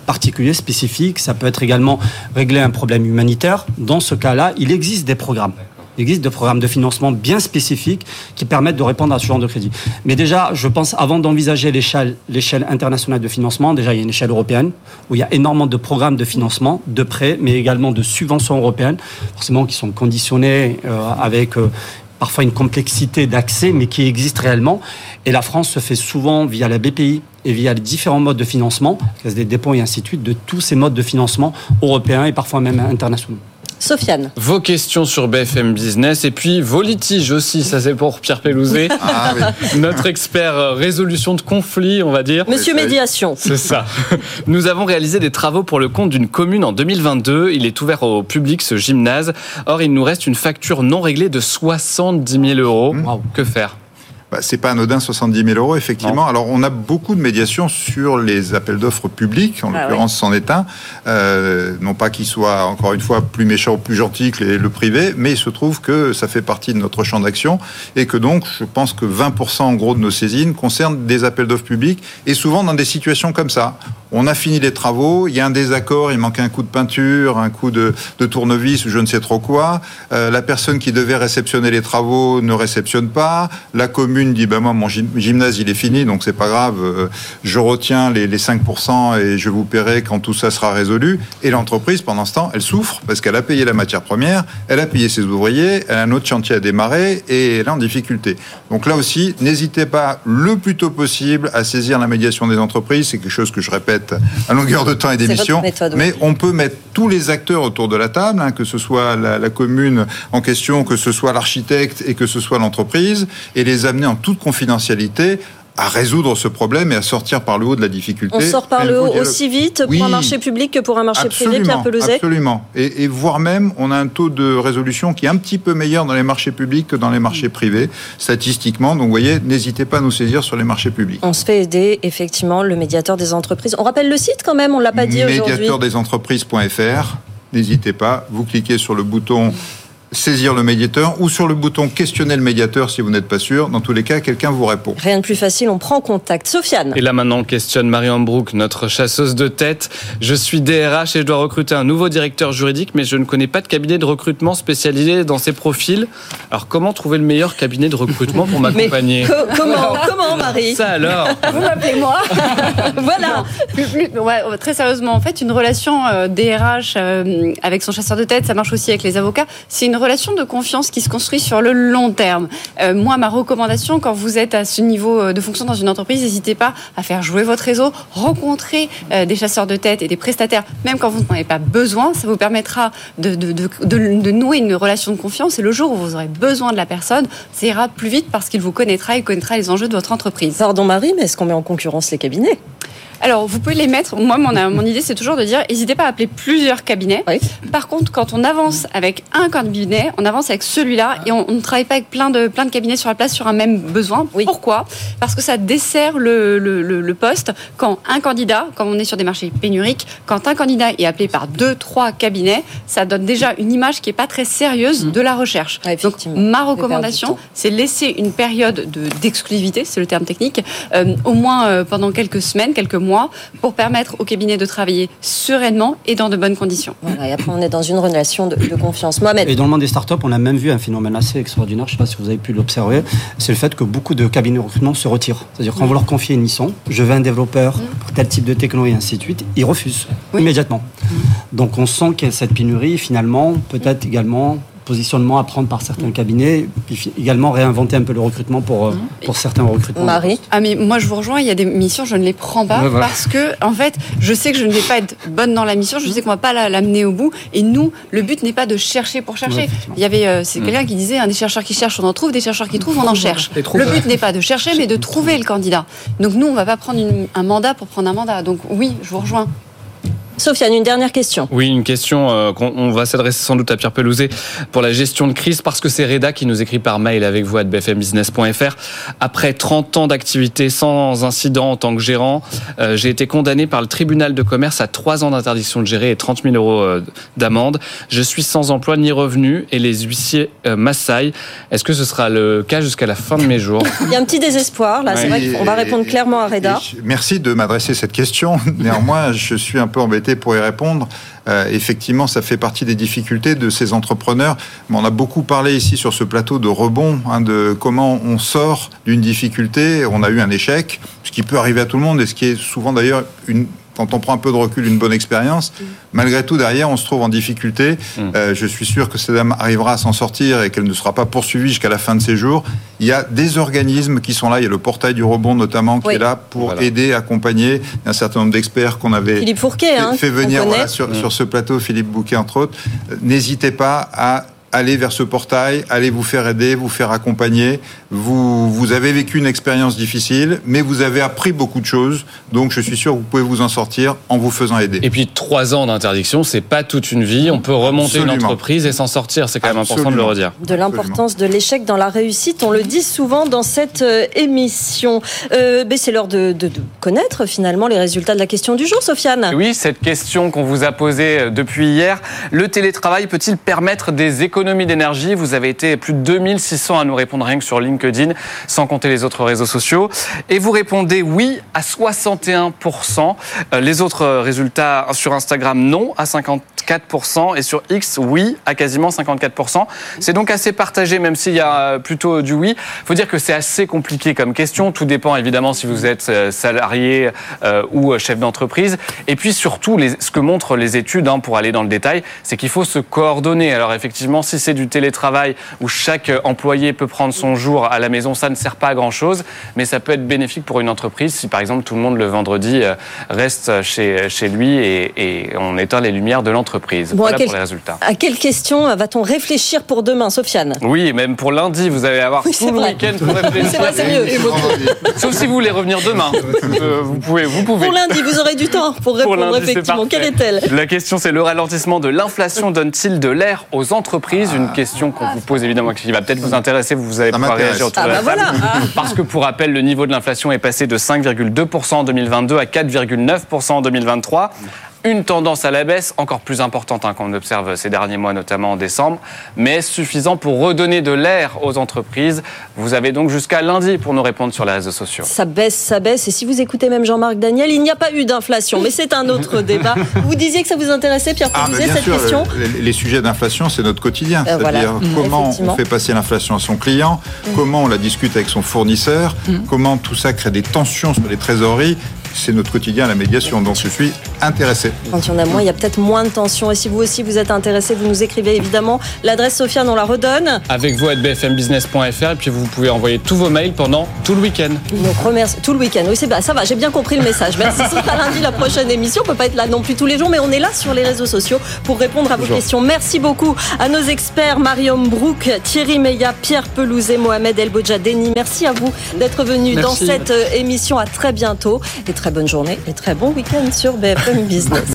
K: particulier, spécifique, ça peut être également régler un problème humanitaire. Dans ce cas-là, il existe des programmes. Il existe des programmes de financement bien spécifiques qui permettent de répondre à ce genre de crédit. Mais déjà, je pense, avant d'envisager l'échelle, internationale de financement, déjà, il y a une échelle européenne où il y a énormément de programmes de financement, de prêts, mais également de subventions européennes, forcément qui sont conditionnés euh, avec euh, parfois une complexité d'accès, mais qui existe réellement. Et la France se fait souvent via la BPI et via les différents modes de financement, Caisse des dépôts et ainsi de suite, de tous ces modes de financement européens et parfois même internationaux.
B: Sofiane.
C: Vos questions sur BFM Business et puis vos litiges aussi, ça c'est pour Pierre Pellouzet,
L: Ah oui.
C: notre expert euh, résolution de conflits, on va dire.
B: Monsieur Médiation.
C: C'est ça. Nous avons réalisé des travaux pour le compte d'une commune en 2022. Il est ouvert au public, ce gymnase. Or, il nous reste une facture non réglée de 70 000 euros. Que faire?
L: Bah, c'est pas anodin, 70 000 euros, effectivement. Alors, on a beaucoup de médiations sur les appels d'offres publics. En
B: Ah
L: l'occurrence, c'en est un. Euh, non pas qu'il soit, encore une fois, plus méchant ou plus gentil que les- le privé, mais il se trouve que ça fait partie de notre champ d'action et que donc, je pense que 20% en gros de nos saisines concernent des appels d'offres publics et souvent dans des situations comme ça. On a fini les travaux, il y a un désaccord, il manque un coup de peinture, un coup de, de tournevis ou je ne sais trop quoi. Euh, la personne qui devait réceptionner les travaux ne réceptionne pas. La commune dit ben moi mon gym- gymnase il est fini donc c'est pas grave, euh, je retiens les, les 5% et je vous paierai quand tout ça sera résolu. Et l'entreprise pendant ce temps elle souffre parce qu'elle a payé la matière première, elle a payé ses ouvriers, elle a un autre chantier à démarrer et elle est en difficulté. Donc là aussi n'hésitez pas le plus tôt possible à saisir la médiation des entreprises. C'est quelque chose que je répète à longueur de temps et d'émission. Mais on peut mettre tous les acteurs autour de la table, hein, que ce soit la, la commune en question, que ce soit l'architecte et que ce soit l'entreprise, et les amener en toute confidentialité à résoudre ce problème et à sortir par le haut de la difficulté.
B: On sort par le haut
L: dialogue.
B: aussi vite
L: Oui.
B: pour un marché public que pour un marché privé, Pierre Pelouzet
L: Absolument. Et, et voire même, on a un taux de résolution qui est un petit peu meilleur dans les marchés publics que dans les marchés privés, statistiquement. Donc, vous voyez, n'hésitez pas à nous saisir sur les marchés publics.
B: On se fait aider, effectivement, le médiateur des entreprises. On rappelle le site quand même, on l'a pas dit aujourd'hui.
L: médiateurdesentreprises.fr. N'hésitez pas, vous cliquez sur le bouton saisir le médiateur ou sur le bouton questionner le médiateur si vous n'êtes pas sûr. Dans tous les cas, quelqu'un vous répond.
B: Rien de plus facile, on prend contact. Sofiane.
C: Et là maintenant, on questionne Marianne Brook, notre chasseuse de tête. Je suis DRH et je dois recruter un nouveau directeur juridique, mais je ne connais pas de cabinet de recrutement spécialisé dans ces profils. Alors comment trouver le meilleur cabinet de recrutement pour m'accompagner
B: co- comment, comment, Marie
C: Ça alors
J: Vous m'appelez moi
B: Voilà.
J: Plus- plus- ouais, ouais, très sérieusement, en fait, une relation euh, DRH euh, avec son chasseur de tête, ça marche aussi avec les avocats. C'est une relation de confiance qui se construit sur le long terme. Euh, moi, ma recommandation, quand vous êtes à ce niveau euh, de fonction dans une entreprise, n'hésitez pas à faire jouer votre réseau, rencontrer euh, des chasseurs de tête et des prestataires, même quand vous n'en avez pas besoin. Ça vous permettra de, de, nouer une relation de confiance. Et le jour où vous aurez besoin de la personne, ça ira plus vite parce qu'il vous connaîtra et connaîtra les enjeux de votre entreprise.
B: Pardon Marie, mais est-ce qu'on met en concurrence les cabinets?
J: Alors, vous pouvez les mettre. Moi, mon, mon idée, c'est toujours de dire n'hésitez pas à appeler plusieurs cabinets. Par contre, quand on avance avec un cabinet, on avance avec celui-là et on, on ne travaille pas avec plein de, plein de cabinets sur la place sur un même besoin. Pourquoi? Parce que ça dessert le, le, le- le poste quand un candidat, quand on est sur des marchés pénuriques, quand un candidat est appelé par deux, trois cabinets, ça donne déjà une image qui n'est pas très sérieuse de la recherche. Donc, ma recommandation, c'est laisser une période de- d'exclusivité, c'est le terme technique, euh, au moins euh, pendant quelques semaines, quelques mois, pour permettre au cabinet de travailler sereinement et dans de bonnes conditions.
B: Voilà, et après, on est dans une relation de, de confiance. Mohamed.
K: Et dans le monde des startups, on a même vu un phénomène assez extraordinaire, je ne sais pas si vous avez pu l'observer, c'est le fait que beaucoup de cabinets de recrutement se retirent. C'est-à-dire quand vous leur confiez une mission, je veux un développeur pour tel type de techno et ainsi de suite, ils refusent immédiatement. Donc on sent qu'il y a cette pénurie, finalement, peut-être également positionnement à prendre par certains cabinets, puis également réinventer un peu le recrutement pour, euh, pour certains recrutements.
J: Ah mais moi je vous rejoins, il y a des missions, je ne les prends pas
K: Ouais, voilà.
J: parce que en fait, je sais que je ne vais pas être bonne dans la mission, je sais qu'on va pas la- l'amener au bout et nous, le but n'est pas de chercher pour chercher. il y avait euh, c'est
K: Mm.
J: quelqu'un qui disait un des chercheurs qui cherchent, on en trouve, des chercheurs qui trouvent, on en cherche. Le but n'est pas de chercher mais de trouver le candidat. Donc nous, on va pas prendre une- un mandat pour prendre un mandat. Donc oui, je vous rejoins.
B: Sofiane, une dernière question.
C: Oui, une question euh, qu'on on va s'adresser sans doute à Pierre Pelouzet pour la gestion de crise, parce que c'est Reda qui nous écrit par mail avec vous à bfmbusiness.fr. Après 30 ans d'activité sans incident en tant que gérant, euh, j'ai été condamné par le tribunal de commerce à 3 ans d'interdiction de gérer et 30 000 euros euh, d'amende. Je suis sans emploi ni revenu et les huissiers euh, m'assaillent. Est-ce que ce sera le cas jusqu'à la fin de mes jours?
B: Il y a un petit désespoir, là, c'est
L: Ouais.
B: vrai qu'on va répondre clairement à Reda.
L: Merci de m'adresser cette question. Néanmoins, je suis un peu embêté pour y répondre. Euh, effectivement, ça fait partie des difficultés de ces entrepreneurs. Mais on a beaucoup parlé ici sur ce plateau de rebond, hein, de comment on sort d'une difficulté. On a eu un échec, ce qui peut arriver à tout le monde et ce qui est souvent d'ailleurs une quand on prend un peu de recul, une bonne expérience. Malgré tout, derrière, on se trouve en difficulté.
C: Mm.
L: Euh, je suis sûr que cette dame arrivera à s'en sortir et qu'elle ne sera pas poursuivie jusqu'à la fin de ses jours. Il y a des organismes qui sont là. Il y a le portail du rebond notamment qui
B: Oui.
L: est là pour
C: Voilà.
L: aider, accompagner. Il y a un certain nombre d'experts qu'on avait
B: Philippe Fourquet, hein,
L: fait venir voilà, sur, sur ce plateau, Philippe Bouquet entre autres. Euh, N'hésitez pas à aller vers ce portail, allez vous faire aider, vous faire accompagner. Vous, vous avez vécu une expérience difficile, mais vous avez appris beaucoup de choses. Donc, je suis sûr que vous pouvez vous en sortir en vous faisant aider.
C: Et puis trois ans d'interdiction, c'est pas toute une vie. On peut remonter une entreprise et s'en sortir. C'est quand même important de le redire.
B: de l'importance de l'échec dans la réussite. On le dit souvent dans cette euh, émission. Euh, mais c'est l'heure de, de- de connaître finalement les résultats de la question du jour, Sofiane.
C: Oui, cette question qu'on vous a posée euh, depuis hier. Le télétravail peut-il permettre des économies d'énergie? Vous avez été plus de 2600 à nous répondre rien que sur LinkedIn, sans compter les autres réseaux sociaux. Et vous répondez oui à 61%. Euh, Les autres résultats sur Instagram, non à 54%. Et sur X, oui à quasiment 54%. C'est donc assez partagé, même s'il y a plutôt du oui. Il faut dire que c'est assez compliqué comme question. Tout dépend évidemment si vous êtes euh, salarié euh, ou euh, chef d'entreprise. Et puis surtout, ce que montrent les études, hein, pour aller dans le détail, c'est qu'il faut se coordonner. Alors effectivement, si c'est du télétravail où chaque employé peut prendre son jour à la maison, ça ne sert pas à grand-chose, mais ça peut être bénéfique pour une entreprise si par exemple tout le monde le vendredi reste chez, chez lui et on éteint les lumières de l'entreprise.
B: Bon, à
C: voilà
B: quel-
C: pour les résultats.
B: À quelle question va-t-on réfléchir pour demain, Sofiane?
C: Oui, même pour lundi, vous allez avoir
B: Oui,
C: tout
B: c'est
C: le
B: vrai.
C: week-end pour réfléchir.
B: C'est vrai, c'est mieux.
C: Sauf si vous voulez revenir demain. Euh, vous pouvez, vous pouvez.
B: Pour lundi, vous aurez du temps pour répondre
C: lundi, c'est
B: effectivement.
C: parfait.
B: Quelle est-elle?
C: La question, c'est le ralentissement de l'inflation donne-t-il de l'air aux entreprises? Une question qu'on vous pose évidemment qui va peut-être vous intéresser. Vous allez pouvoir réagir autour
B: Ah
C: de la
B: bah
C: table.
B: voilà.
C: Parce que pour rappel, le niveau de l'inflation est passé de 5,2% en 2022 à 4,9% en 2023. Une tendance à la baisse encore plus importante hein, qu'on observe ces derniers mois, notamment en décembre, mais suffisant pour redonner de l'air aux entreprises. Vous avez donc jusqu'à lundi pour nous répondre sur les réseaux sociaux.
B: Ça baisse, ça baisse. Et si vous écoutez même Jean-Marc Daniel, il n'y a pas eu d'inflation. Mais c'est un autre débat. Vous disiez que ça vous intéressait, Pierre
L: Ah, mais
B: Pélissier,
L: bien
B: cette
L: sûr,
B: question
L: les, les sujets d'inflation, c'est notre quotidien.
B: Euh, voilà.
L: C'est-à-dire
B: Mmh.
L: comment on fait passer l'inflation à son client, comment on la discute avec son fournisseur, comment tout ça crée des tensions sur les trésoreries. C'est notre quotidien, la médiation. Donc je suis intéressé.
B: Quand il y en a moins, il y a peut-être moins de tension. Et si vous aussi vous êtes intéressé, vous nous écrivez évidemment. L'adresse Sofiane, on la redonne.
C: Avec vous à bfmbusiness.fr et puis vous pouvez envoyer tous vos mails pendant tout le week-end.
B: Donc remercie tout le week-end. Oui, c'est bien, ça va, j'ai bien compris le message. Merci. Ce sera lundi la prochaine émission. On peut pas être là non plus tous les jours, mais on est là sur les réseaux sociaux pour répondre à vos questions. Merci beaucoup à nos experts Mariam Brouk, Thierry Meillat, Pierre Pelouzet, Mohamed El Bojadeni. Merci à vous d'être venus dans cette euh, émission. À très bientôt et très bonne journée et très bon week-end sur BFM Business.